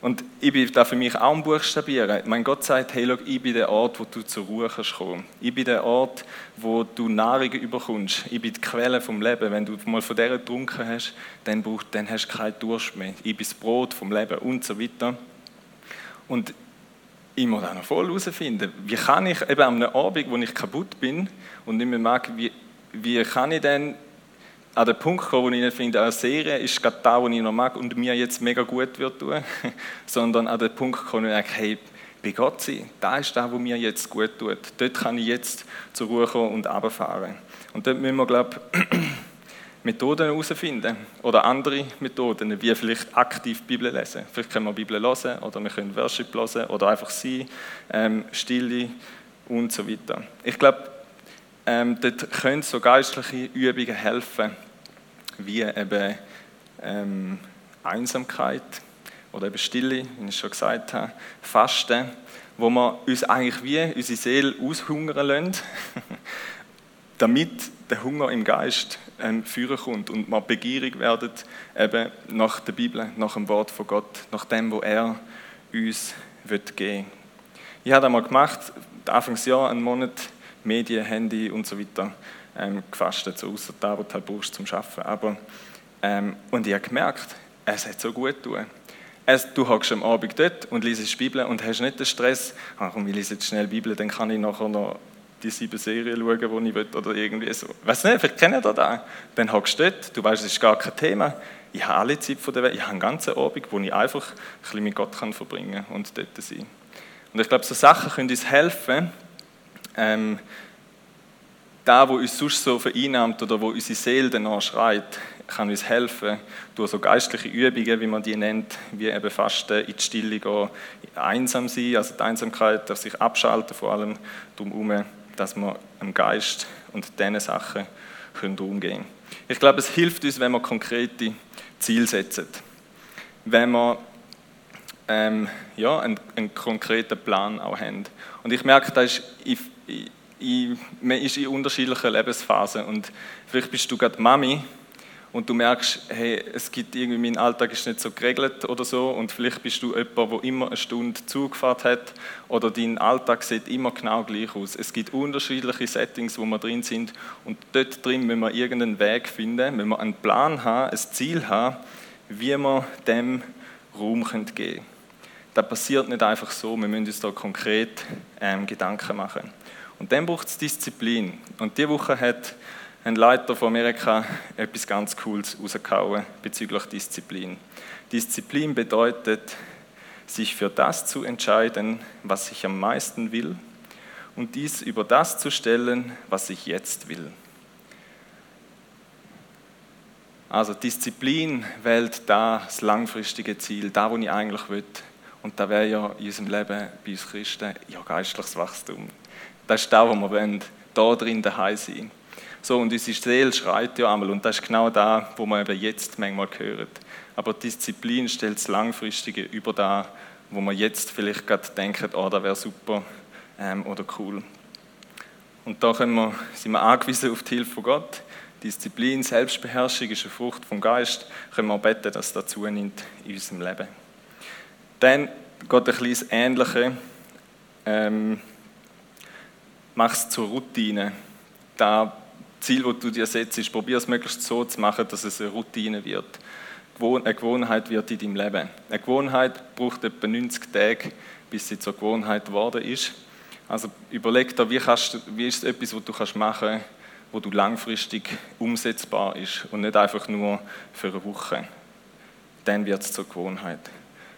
Und ich bin da für mich auch ein Buchstabieren. Mein Gott sagt, hey, schau, ich bin der Ort, wo du zur Ruhe kannst kommen. Ich bin der Ort, wo du Nahrung überkommst. Ich bin die Quelle vom Leben. Wenn du mal von der getrunken hast, dann, brauch, dann hast du keinen Durst mehr. Ich bin das Brot vom Leben und so weiter. Und ich muss auch noch voll herausfinden, wie kann ich eben einem Abend, wo ich kaputt bin und nicht mehr mag, wie, wie kann ich denn an den Punkt kommen, wo ich nicht finde, eine Serie ist gerade da, wo ich noch mag und mir jetzt mega gut wird tun, sondern an den Punkt kommen, wo ich denke, hey, bei Gott sein, da ist da, wo mir jetzt gut tut. Dort kann ich jetzt zur Ruhe kommen und runterfahren. Und dort müssen wir, glaube ich, Methoden herausfinden oder andere Methoden, wie vielleicht aktiv Bibel lesen. Vielleicht können wir Bibel lesen oder wir können Worship lesen oder einfach sein, ähm, Stille und so weiter. Ich glaube, ähm, dort können so geistliche Übungen helfen, wie eben ähm, Einsamkeit oder eben Stille, wie ich schon gesagt habe, Fasten, wo wir uns eigentlich wie unsere Seele aushungern lassen, damit der Hunger im Geist ähm, führen kommt und wir begierig werden eben nach der Bibel, nach dem Wort von Gott, nach dem, was er uns wird geben. Ich habe einmal gemacht, Anfangsjahr einen Monat Medien, Handy und so weiter ähm, gefastet, so außer da, was du halt brauchst zum Arbeiten. Aber, ähm, und ich habe gemerkt, es hat so gut getan. Es, du hockst am Abend dort und liest die Bibel und hast nicht den Stress, komm, ich lese jetzt schnell die Bibel, dann kann ich nachher noch die sieben Serien schauen, die ich will, oder irgendwie so. Weiß nicht, vielleicht kennt ihr das. Dann hockst du dort, du weißt, es ist gar kein Thema. Ich habe alle Zeit von der Welt, ich habe einen ganzen Abend, wo ich einfach ein bisschen mit Gott kann verbringen kann und dort sein. Und ich glaube, so Sachen können uns helfen, ähm, da, wo uns sonst so vereinnahmt oder wo unsere Seele danach schreit, kann uns helfen durch so geistliche Übungen, wie man die nennt, wie eben Fasten, in die Stille gehen, einsam sein, also die Einsamkeit, sich abschalten, vor allem drumherum, dass wir am Geist und diesen Sachen können umgehen Ich glaube, es hilft uns, wenn wir konkrete Ziele setzen. Wenn wir ähm, ja, einen, einen, konkreten Plan auch haben. Und ich merke, da ist, ich, ich, man ist in unterschiedlichen Lebensphasen. Und vielleicht bist du gerade Mami und du merkst, hey, es gibt irgendwie, mein Alltag ist nicht so geregelt oder so und vielleicht bist du jemand, der immer eine Stunde Zugfahrt hat oder dein Alltag sieht immer genau gleich aus. Es gibt unterschiedliche Settings, wo wir drin sind und dort drin müssen wir irgendeinen Weg finden, müssen wir einen Plan haben, ein Ziel haben, wie wir dem Raum geben können. Das passiert nicht einfach so, wir müssen uns da konkret ähm, Gedanken machen. Und dann braucht es Disziplin. Und diese Woche hat ein Leiter von Amerika etwas ganz Cooles rausgehauen bezüglich Disziplin. Disziplin bedeutet, sich für das zu entscheiden, was ich am meisten will und dies über das zu stellen, was ich jetzt will. Also Disziplin wählt da das langfristige Ziel, da wo ich eigentlich will. Und da wäre ja in unserem Leben bei uns Christen ja geistliches Wachstum. Das ist da, wo wir wollen, da drin daheim sein. So, und unsere Seele schreit ja einmal, und das ist genau da, wo man eben jetzt manchmal hört. Aber Disziplin stellt das Langfristige über da, wo man jetzt vielleicht gerade denkt, oh, das wäre super ähm, oder cool. Und da können wir, sind wir angewiesen auf die Hilfe von Gott. Disziplin, Selbstbeherrschung ist eine Frucht vom Geist. Können wir beten, dass das zunimmt in unserem Leben. Dann geht ein kleines Ähnliches. Ähm, mach es zur Routine. Das Ziel, das du dir setzt, probier es möglichst so zu machen, dass es eine Routine wird. Eine Gewohnheit wird in deinem Leben. Eine Gewohnheit braucht etwa 90 Tage, bis sie zur Gewohnheit geworden ist. Also überleg dir, wie, kannst, wie ist es etwas, was du kannst machen kannst, wo du langfristig umsetzbar ist und nicht einfach nur für eine Woche. Dann wird es zur Gewohnheit.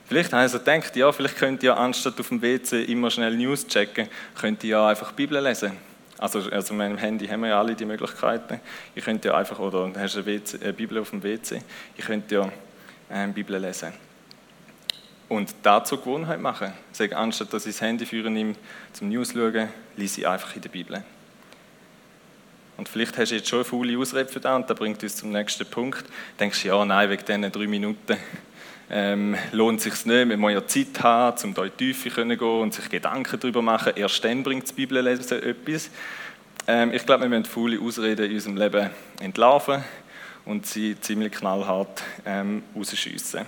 Vielleicht haben sie gedacht, ja, vielleicht könnt ihr anstatt auf dem WC immer schnell News checken, könnt ihr einfach Bibel lesen. Also, also mit dem Handy haben wir ja alle die Möglichkeiten. Ihr könnt ja einfach, oder hast eine, WC, eine Bibel auf dem WC, ihr könnt ja ähm, Bibel lesen. Und dazu Gewohnheit machen. Sagen, anstatt dass ich das Handy führen nehme, zum News schauen, lese ich einfach in der Bibel. Und vielleicht hast du jetzt schon eine faule Ausrede für das und das bringt uns zum nächsten Punkt. Denkst du, ja, nein, wegen diesen drei Minuten ähm, lohnt sich nicht, man muss ja Zeit haben, um da in die Tiefe zu gehen und sich Gedanken darüber machen. Erst dann bringt das Bibellesen etwas. Ähm, ich glaube, wir müssen faule Ausreden in unserem Leben entlarven und sie ziemlich knallhart ähm, rausschiessen.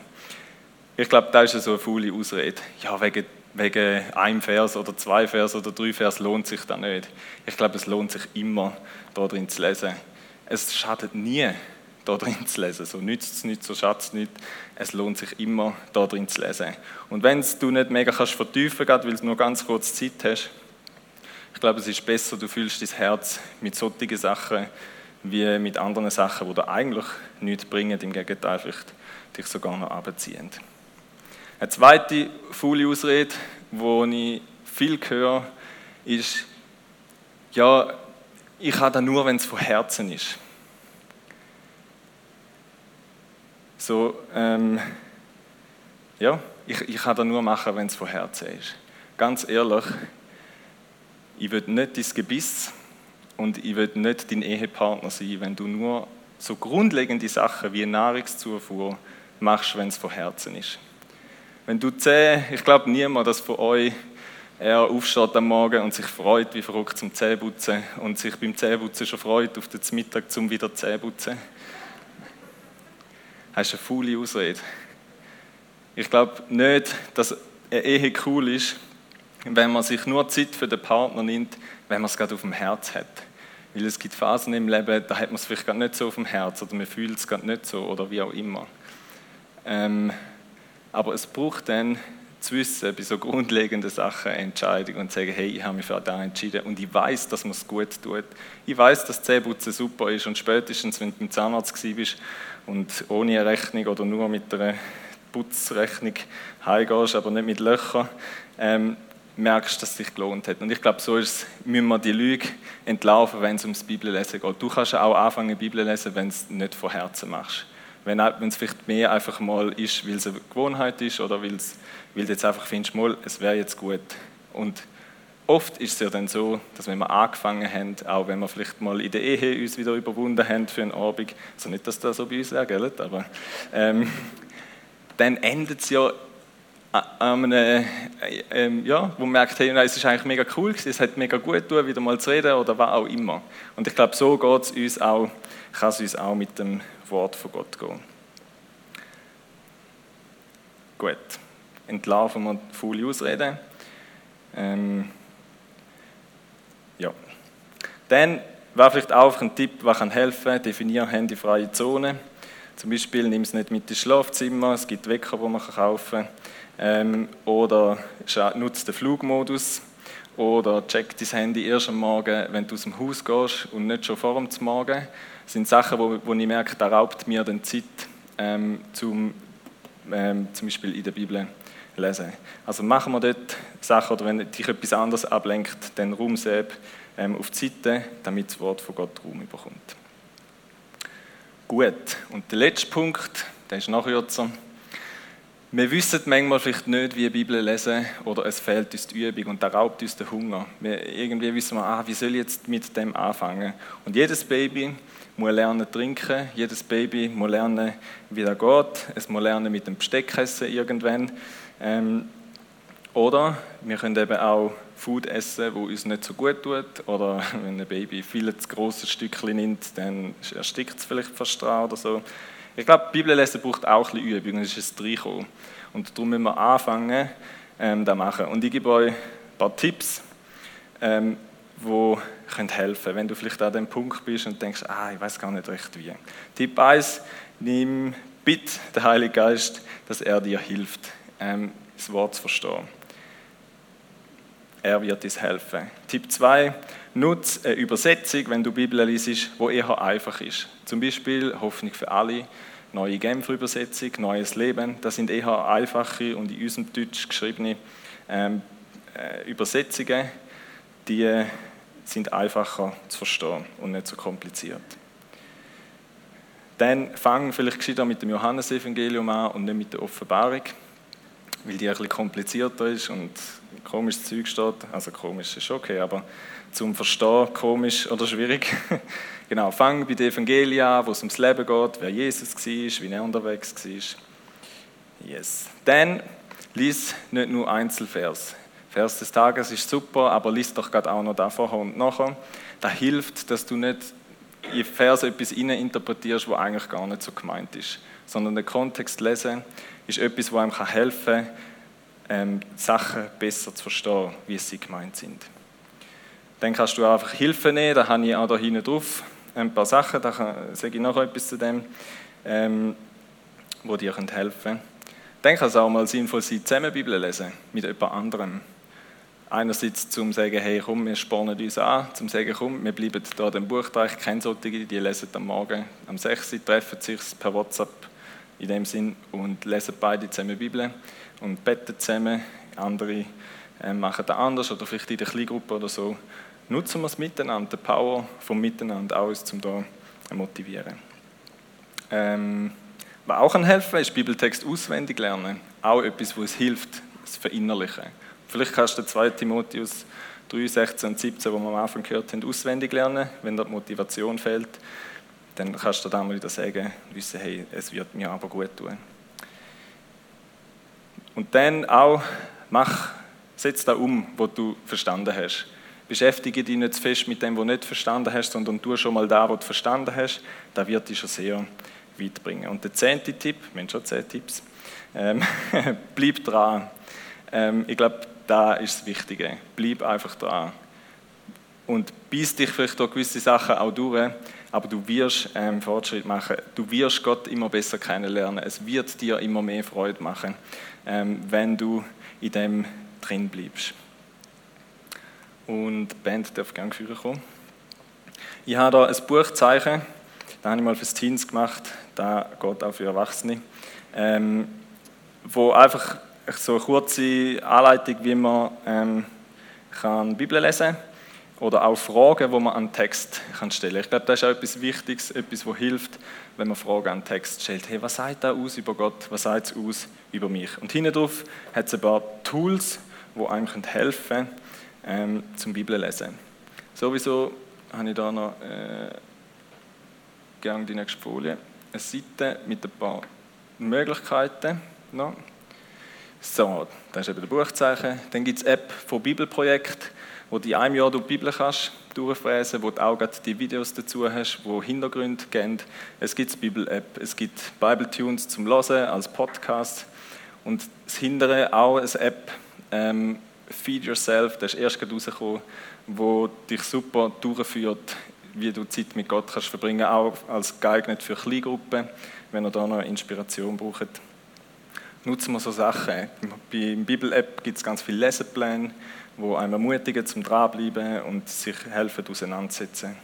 Ich glaube, das ist so eine faule Ausrede. Ja, wegen, wegen einem Vers oder zwei Vers oder drei Vers lohnt sich das nicht. Ich glaube, es lohnt sich immer, da drin zu lesen. Es schadet nie, da drin zu lesen. So nützt es nicht, so schatzt es nicht. Es lohnt sich immer, da drin zu lesen. Und wenn du nicht mega kannst vertiefen kannst, weil du nur ganz kurz Zeit hast, ich glaube, es ist besser, du fühlst dein Herz mit solchen Sachen wie mit anderen Sachen, die dir eigentlich nichts bringen, im Gegenteil, vielleicht dich sogar noch abziehen. Eine zweite faule Ausrede, die ich viel höre, ist, ja, ich habe das nur, wenn es von Herzen ist. So, ähm, ja, ich, ich kann das nur machen, wenn es von Herzen ist. Ganz ehrlich, ich will nicht dein Gebiss und ich will nicht dein Ehepartner sein, wenn du nur so grundlegende Sachen wie Nahrungszufuhr machst, wenn es von Herzen ist. Wenn du zehn, ich glaube niemand, dass von euch er aufsteht am Morgen und sich freut wie verrückt zum Zähneputzen und sich beim Zähneputzen schon freut auf den Mittag zum wieder Zähneputzen. Das ist eine faule Ausrede. Ich glaube nicht, dass eine Ehe cool ist, wenn man sich nur Zeit für den Partner nimmt, wenn man es gerade auf dem Herz hat. Weil es gibt Phasen im Leben, da hat man es vielleicht gerade nicht so auf dem Herz oder man fühlt es gerade nicht so oder wie auch immer. Ähm, aber es braucht dann zu wissen, bei so grundlegenden Sachen eine Entscheidung und zu sagen, hey, ich habe mich für das entschieden und ich weiß, dass man es gut tut. Ich weiß, dass Zähneputzen super ist und spätestens, wenn du beim Zahnarzt bist und ohne eine Rechnung oder nur mit einer Putzrechnung heimgehst, aber nicht mit Löchern, ähm, merkst, dass es sich gelohnt hat. Und ich glaube, so ist, müssen wir die Lüge entlaufen, wenn es ums Bibellesen geht. Du kannst auch anfangen, Bibel lesen, wenn es nicht von Herzen machst. Wenn, es vielleicht mehr einfach mal ist, weil es eine Gewohnheit ist oder weil, es, weil du jetzt einfach findest, mal, es wäre jetzt gut. Und oft ist es ja dann so, dass wenn wir angefangen haben, auch wenn wir vielleicht mal in der Ehe uns wieder überwunden haben für einen Abend, also nicht, dass das so bei uns wäre, aber ähm, dann endet es ja an einem, äh, ähm, ja, wo man merkt, hey, es ist eigentlich mega cool es hat mega gut getan, wieder mal zu reden oder was auch immer. Und ich glaube, so geht uns auch, kann es uns auch mit dem Wort von Gott gehen. Gut, entlarven wir die faule Ausrede. Ähm, ja. Dann wäre vielleicht auch ein Tipp, was kann helfen, definiere handyfreie Zone. Zum Beispiel nimm es nicht mit ins Schlafzimmer, es gibt Wecker, die man kaufen kann. Ähm, oder nutze den Flugmodus. Oder check dein Handy erst am Morgen, wenn du aus dem Haus gehst und nicht schon vor dem Morgen. Das sind Sachen, wo, wo ich merke, da raubt mir dann Zeit, ähm, zum, ähm, zum Beispiel in der Bibel lesen. Also machen wir dort Sachen, oder wenn dich etwas anderes ablenkt, dann rum ähm, auf die Seite, damit das Wort von Gott Raum bekommt. Gut, und der letzte Punkt, der ist noch kürzer. Wir wissen manchmal vielleicht nicht, wie die Bibel lesen oder es fehlt uns die Übung und da raubt uns der Hunger. Wir, irgendwie wissen wir, ah, wie soll ich jetzt mit dem anfangen? Und jedes Baby muss lernen trinken, jedes Baby muss lernen, wie das geht. Es muss lernen mit dem Besteck essen irgendwann. Ähm, oder wir können eben auch Food essen, wo uns nicht so gut tut. Oder wenn ein Baby viel zu großes Stückchen nimmt, dann erstickt es vielleicht fast dran oder so. Ich glaube, Bibellesen braucht auch ein bisschen Übung, das ist ein Reinkommen. Und darum müssen wir anfangen, ähm, das machen. Und ich gebe euch ein paar Tipps, ähm, die können helfen wenn du vielleicht an dem Punkt bist und denkst, ah, ich weiß gar nicht recht wie. Tipp 1, nimm bitte den Heiligen Geist, dass er dir hilft, ähm, das Wort zu verstehen. Er wird dir helfen. Tipp 2, nutze eine Übersetzung, wenn du Bibel liest, wo eher einfach ist. Zum Beispiel Hoffnung für alle, neue Genfer Übersetzung, neues Leben. Das sind eher einfache und in unserem Deutsch geschriebene ähm, äh, Übersetzungen, die sind einfacher zu verstehen und nicht so kompliziert. Dann fang vielleicht mit dem Johannesevangelium an und nicht mit der Offenbarung, weil die bisschen komplizierter ist und komisches Zeug steht. Also komisch ist okay, aber zum Verstehen komisch oder schwierig. genau, fang bei den Evangelien an, wo es ums Leben geht, wer Jesus war, wie er unterwegs war. Yes. Dann lies nicht nur Einzelvers. Vers des Tages ist super, aber lies doch gerade auch noch da vorher und nachher. Das hilft, dass du nicht in Vers etwas interpretierst, was eigentlich gar nicht so gemeint ist, sondern den Kontext lesen ist etwas, was einem helfen kann, ähm, Sachen besser zu verstehen, wie sie gemeint sind. Dann kannst du einfach Hilfe nehmen, da habe ich auch da hinten drauf ein paar Sachen, da sage ich noch etwas zu dem, ähm, wo dir helfen können. Dann kann es auch mal sinnvoll sein, zusammen Bibel lesen, mit jemand anderem. Einerseits zum sagen, hey komm, wir spornen uns an, zum sagen, komm, wir bleiben hier dem ich kenne solche, die lesen am Morgen am 6 Uhr, treffen sich per WhatsApp in dem Sinn und lesen beide zusammen Bibel und beten zusammen. Andere äh, machen das anders oder vielleicht in der Kleingruppe oder so. Nutzen wir es miteinander, die Power vom Miteinander auch, um da motivieren. Ähm, Was auch kann helfen, ist Bibeltext auswendig lernen. Auch etwas, wo es hilft, das Verinnerlichen. Vielleicht kannst du 2 Timotheus 3, 16 und 17, wo wir am Anfang gehört haben, auswendig lernen. Wenn dir die Motivation fehlt, dann kannst du dann mal wieder sagen, wissen, hey, es wird mir aber gut tun. Und dann auch, mach, setz da um, was du verstanden hast. Beschäftige dich nicht zu fest mit dem, was du nicht verstanden hast, sondern tu schon mal da, was du verstanden hast. Da wird dich schon sehr weit bringen. Und der zehnte Tipp, wir haben schon zehn Tipps, ähm, bleib dran. Ähm, ich glaube, da ist das Wichtige. Bleib einfach dran. Und beiß dich vielleicht durch gewisse Sachen auch durch, aber du wirst ähm, Fortschritt machen. Du wirst Gott immer besser kennenlernen. Es wird dir immer mehr Freude machen, ähm, wenn du in dem drin bleibst. Und die Band darf gerne führen kommen. Ich habe hier ein Buchzeichen, das habe ich mal fürs Teens gemacht, da geht auch für Erwachsene, ähm, wo einfach so eine kurze Anleitung, wie man ähm, kann Bibel lesen kann oder auch Fragen, die man an den Text stellen kann. Ich glaube, das ist auch etwas Wichtiges, etwas, was hilft, wenn man Fragen an den Text stellt. Hey, was sagt da aus über Gott? Was sagt es aus über mich? Und hinten drauf hat es ein paar Tools, die einem helfen können, ähm, zum Bibellesen. Sowieso habe ich da noch äh, gerne die nächste Folie. Eine Seite mit ein paar Möglichkeiten. Noch. So, das ist eben der Buchzeichen. Dann gibt es App von Bibelprojekt wo du in einem Jahr durch die Bibel kannst durchfräsen, wo du auch die Videos dazu hast, wo Hintergründe geben. Es gibt die Bibel-App, es gibt Bible-Tunes zum Hören als Podcast und das Hintere auch eine App, ähm, Feed Yourself, das ist erst rausgekommen, wo dich super durchführt, wie du Zeit mit Gott kannst verbringen, auch als geeignet für Kleingruppen, wenn ihr da noch Inspiration braucht. Nutzen wir so Sachen. Beim Bibel-App gibt es ganz viele Lesepläne, wo einem ermutigen zum Dranbleiben und sich helfen auseinandersetzen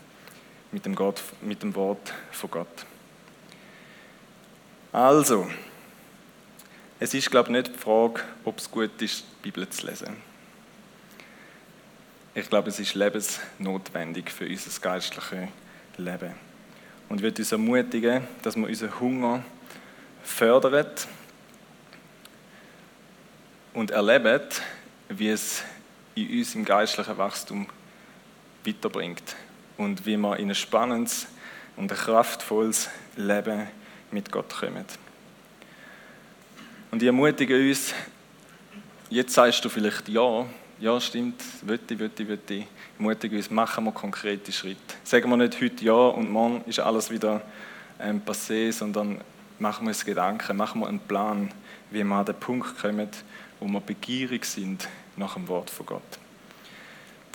mit dem, Gott, mit dem Wort von Gott. Also, es ist, glaube ich, nicht die Frage, ob es gut ist, die Bibel zu lesen. Ich glaube, es ist lebensnotwendig für unser geistliches Leben. Und würde uns ermutigen, dass wir unseren Hunger fördern und erleben, wie es in uns im geistlichen Wachstum weiterbringt und wie wir in ein spannendes und ein kraftvolles Leben mit Gott kommen. Und ich ermutige uns, jetzt sagst du vielleicht ja, ja stimmt, ich, würde ich, ich. Ich ermutige uns, machen wir konkrete Schritte. Sagen wir nicht heute ja und morgen ist alles wieder ähm, passé, sondern machen wir uns Gedanken, machen wir einen Plan, wie wir an den Punkt kommen, wo wir begierig sind nach dem Wort von Gott.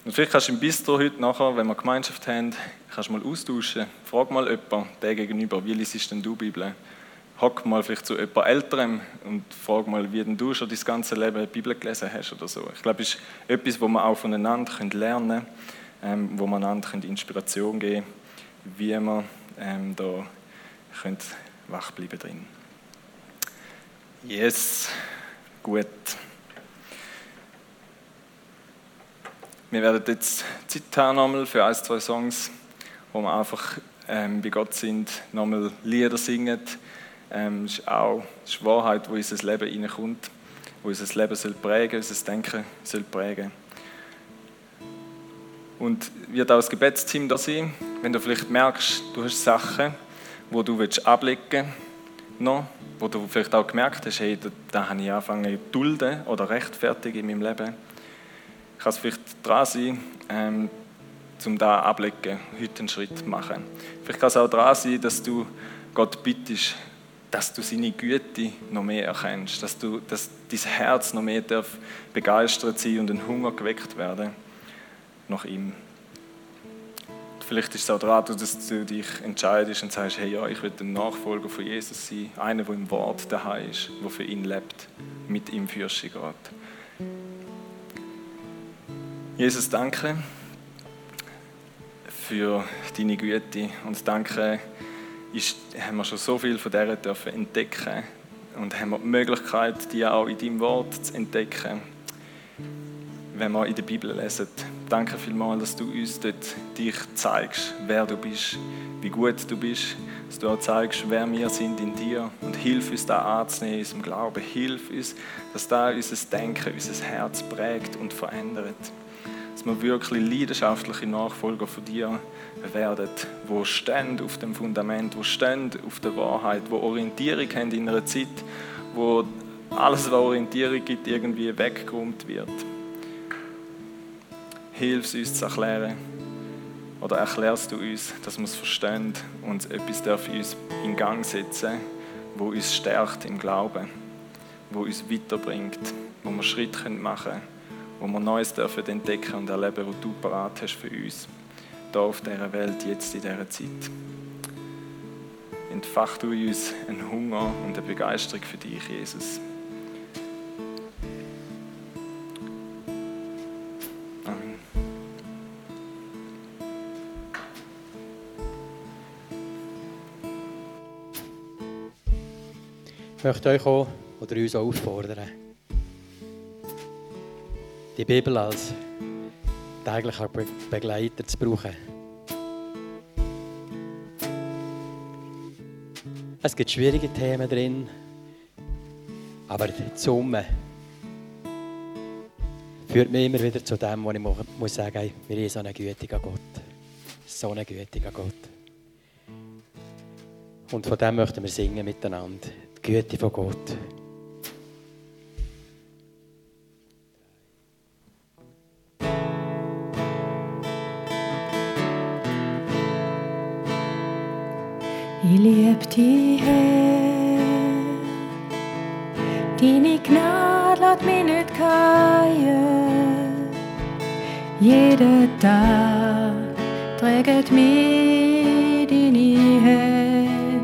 Und vielleicht kannst du im Bistro heute nachher, wenn wir Gemeinschaft haben, kannst mal austauschen. Frag mal jemanden, der gegenüber, wie liest denn du Bibel? Hock mal vielleicht zu jemand Älterem und frag mal, wie denn du schon dein ganze Leben die Bibel gelesen hast oder so. Ich glaube, es ist etwas, wo wir auch voneinander lernen können, ähm, wo wir einander Inspiration geben können, wie wir ähm, da können wach bleiben drin. Yes, gut. Wir werden jetzt Zeit haben nochmal für ein, zwei Songs, wo wir einfach ähm, bei Gott sind, nochmal Lieder singen. Ähm, ist auch ist Wahrheit, wo unser Leben hineinkommt, wo unser Leben soll prägen, unser Denken soll prägen. Und wird auch das Gebetsteam da sein, wenn du vielleicht merkst, du hast Sachen, wo du willst ablegen noch, wo du vielleicht auch gemerkt hast, hey, da, da habe ich angefangen zu dulden oder rechtfertigen in meinem Leben kann es vielleicht dran sein, ähm, um da ablegen, heute einen Schritt machen. Vielleicht kann es auch dran sein, dass du Gott bittest, dass du seine Güte noch mehr erkennst, dass, du, dass dein Herz noch mehr darf begeistert sein und ein Hunger geweckt werden nach ihm. Vielleicht ist es auch dran, dass du dich entscheidest und sagst, hey ja, ich will ein Nachfolger von Jesus sein, einer, der im Wort daheim ist, der für ihn lebt, mit ihm führst du Gott. Jesus, danke für deine Güte und danke, ist, haben wir schon so viel von dieser dürfen entdecken und haben wir die Möglichkeit, die auch in deinem Wort zu entdecken, wenn wir in der Bibel lesen. Danke vielmals, dass du uns dort dich zeigst, wer du bist, wie gut du bist dass du auch zeigst, wer wir sind in dir und hilf uns da anzunehmen in unserem Glauben. Hilf uns, dass da unser Denken, unser Herz prägt und verändert. Dass wir wirklich leidenschaftliche Nachfolger von dir werden, wo stehen auf dem Fundament, wo stehen auf der Wahrheit, wo Orientierung haben in einer Zeit, wo alles, was Orientierung gibt, irgendwie weggeräumt wird. Hilf uns zu erklären, oder erklärst du uns, dass wir es verstehen und etwas darf uns in Gang setzen, wo uns stärkt im Glauben, wo uns weiterbringt, wo wir Schritte machen können, wo wir Neues dürfen entdecken und erleben, was du parat hast für uns, hier auf dieser Welt, jetzt in dieser Zeit. Entfach du uns einen Hunger und eine Begeisterung für dich, Jesus. Ich möchte euch auch oder uns auch auffordern, die Bibel als täglicher Begleiter zu brauchen. Es gibt schwierige Themen drin, aber die Summe führt mich immer wieder zu dem, wo ich muss sagen muss, wir sind so ein gütiger Gott. So ein gütiger Gott. Und von dem möchten wir singen miteinander. Güte von Gott. Tag trägt mich deine Hände.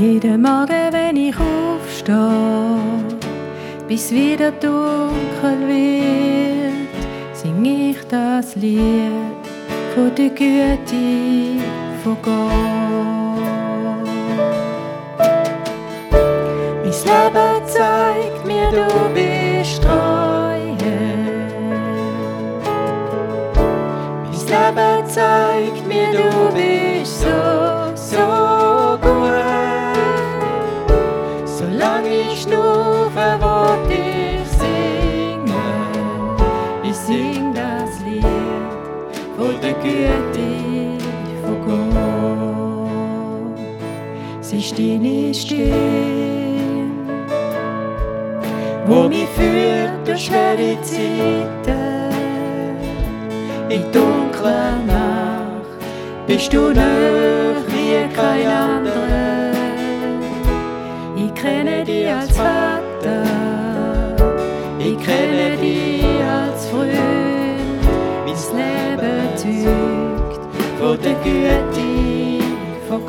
Jeden Morgen, wenn ich aufstehe, bis wieder dunkel wird, sing ich das Lied von der Güte von Gott. Mein Leben zeigt mir, du bist Zeigt mir, du bist so, so gut. Solange ich schnurfe, wollt ich singen. Ich sing das Lied von der Güte von Gott. Sie stehen nicht still, wo mich führt durch schwere Zeiten. In dunkler Nacht bist du näher wie kein anderer. Ich kenne dich als Vater, ich kenne dich als Freund. Mein Leben zeugt von der Güte von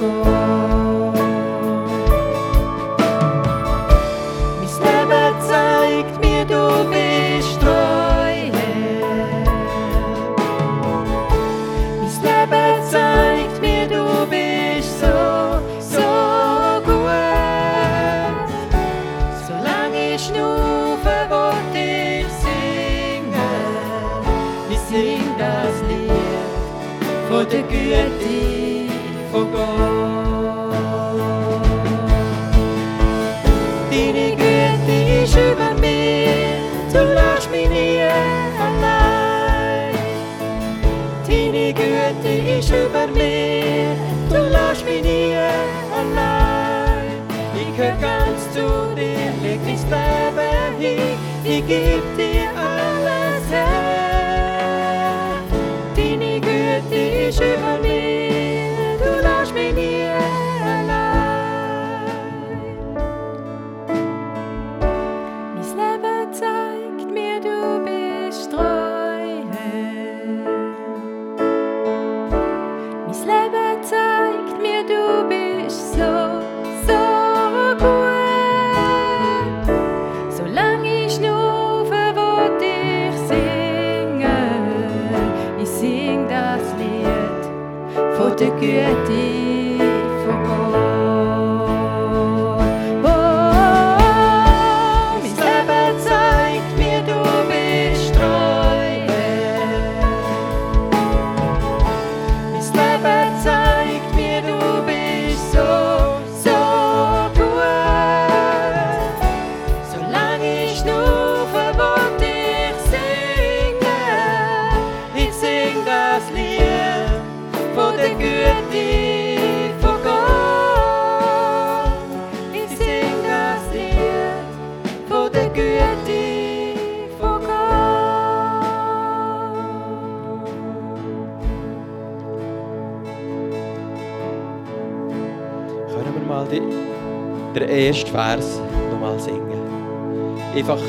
Deine Güte ist über mir, den ersten Vers nochmal singen. Einfach,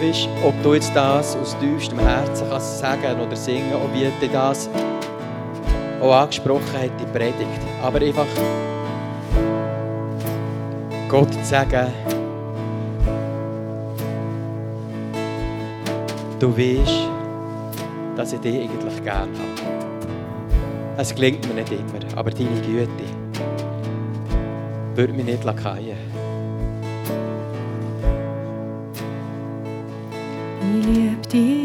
weißt, ob du jetzt das aus tiefstem Herzen kannst sagen oder singen und wie dir das auch angesprochen hat, die Predigt. Aber einfach Gott zu sagen, du weißt, dass ich dich eigentlich gerne habe. Es gelingt mir nicht immer, aber deine Güte würde mich nicht lackieren. Ich lieb dich,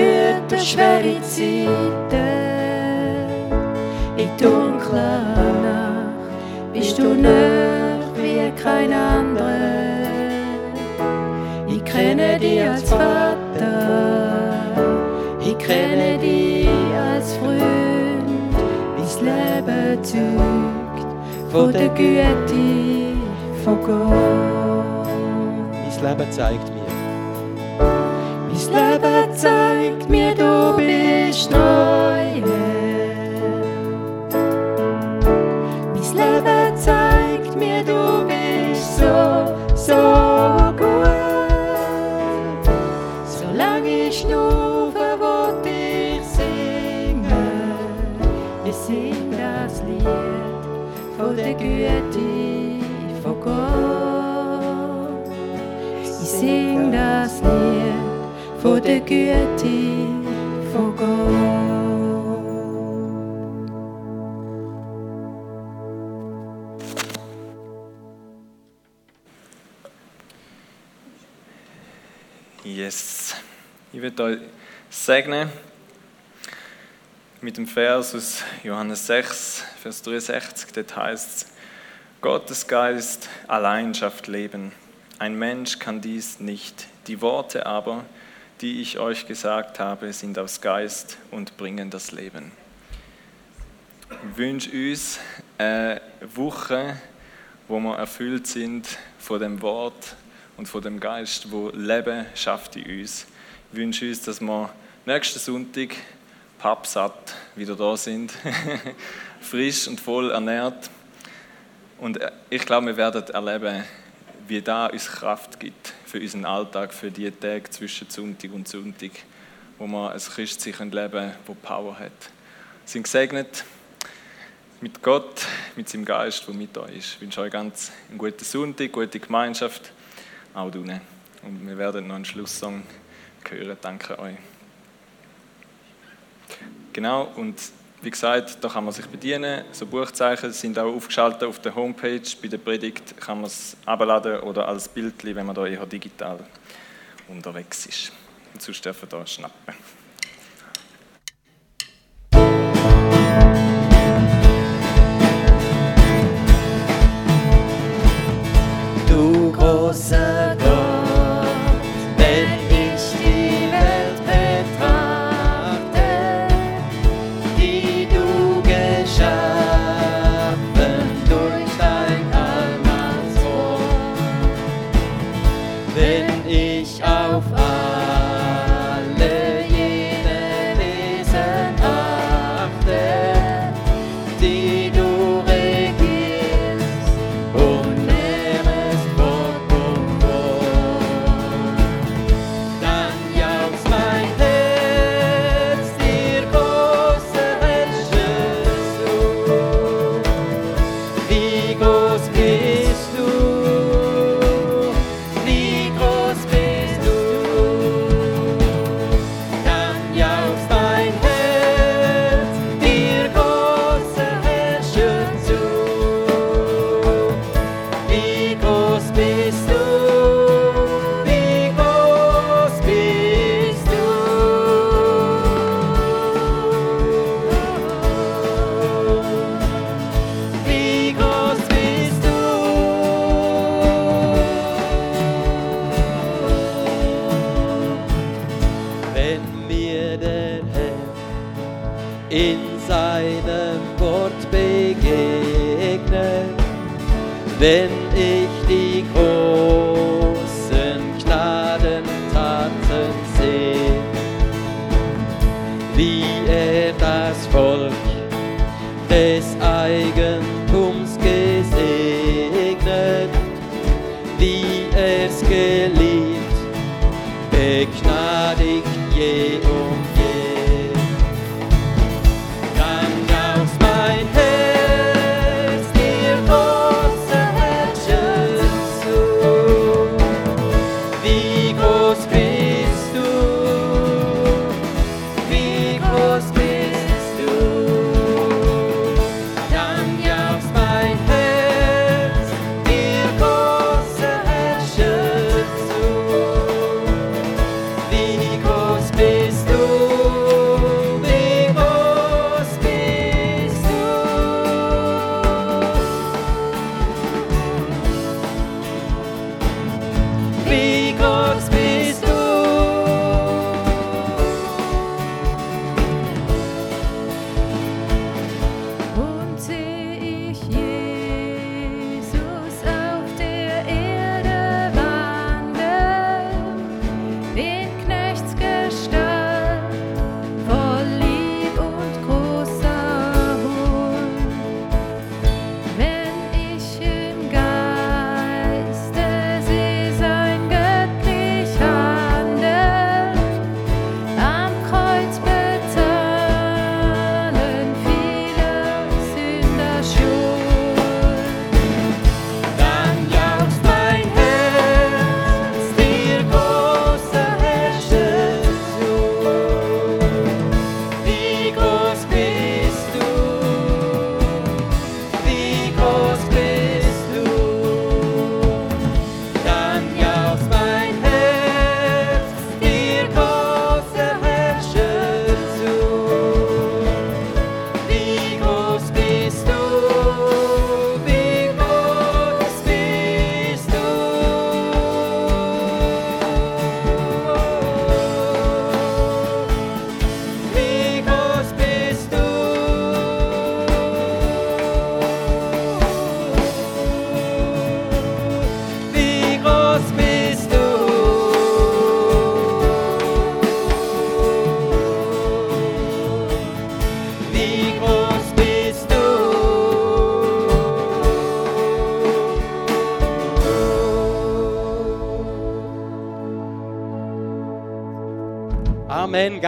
wo mich führt durch schwere Zeiten. In dunkler Nacht bist du näher wie kein anderer. Ich kenne dich als Vater, ich kenne dich als Freund, bis Leben zeugt von der Güte von Gott. Mein Leben zeigt mir, Mein Leben zeigt mir, du bist neu. Mein Leben zeigt mir, du bist so, so gut. Solange ich schnaufe, wollt ich singen. Ich sing das Lied von der Güte von Gott. Ich sing das Lied von der Güte von Gott. Yes. Ich werde euch segnen mit dem Vers aus Johannes 6, Vers 63. Dort heißt es: Gottes Geist allein schafft Leben. Ein Mensch kann dies nicht. Die Worte aber, die ich euch gesagt habe, sind aus Geist und bringen das Leben. Ich wünsche uns eine Woche, wo wir erfüllt sind von dem Wort und von dem Geist, wo Leben schafft in uns. Ich wünsche uns, dass wir nächsten Sonntag pappsatt wieder da sind, frisch und voll ernährt. Und ich glaube, wir werden erleben, wie da uns Kraft gibt für unseren Alltag, für die Tage zwischen Sonntag und Sonntag, wo wir ein Christsein leben können, das Power hat. Wir sind gesegnet mit Gott, mit seinem Geist, der mit euch ist. Ich wünsche euch ganz einen guten Sonntag, gute Gemeinschaft, auch du. Und wir werden noch einen Schlusssong hören. Danke euch. Genau, und wie gesagt, da kann man sich bedienen. So Buchzeichen sind auch aufgeschaltet auf der Homepage. Bei der Predigt kann man es abladen oder als Bild, wenn man da eher digital unterwegs ist. Und sonst dürfen da schnappen.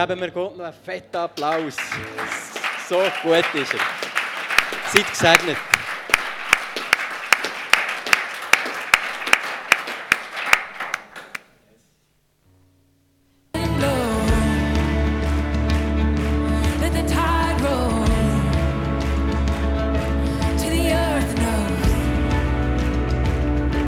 Geben wir Gott noch einen fetten Applaus. So gut ist er. Seid gesegnet.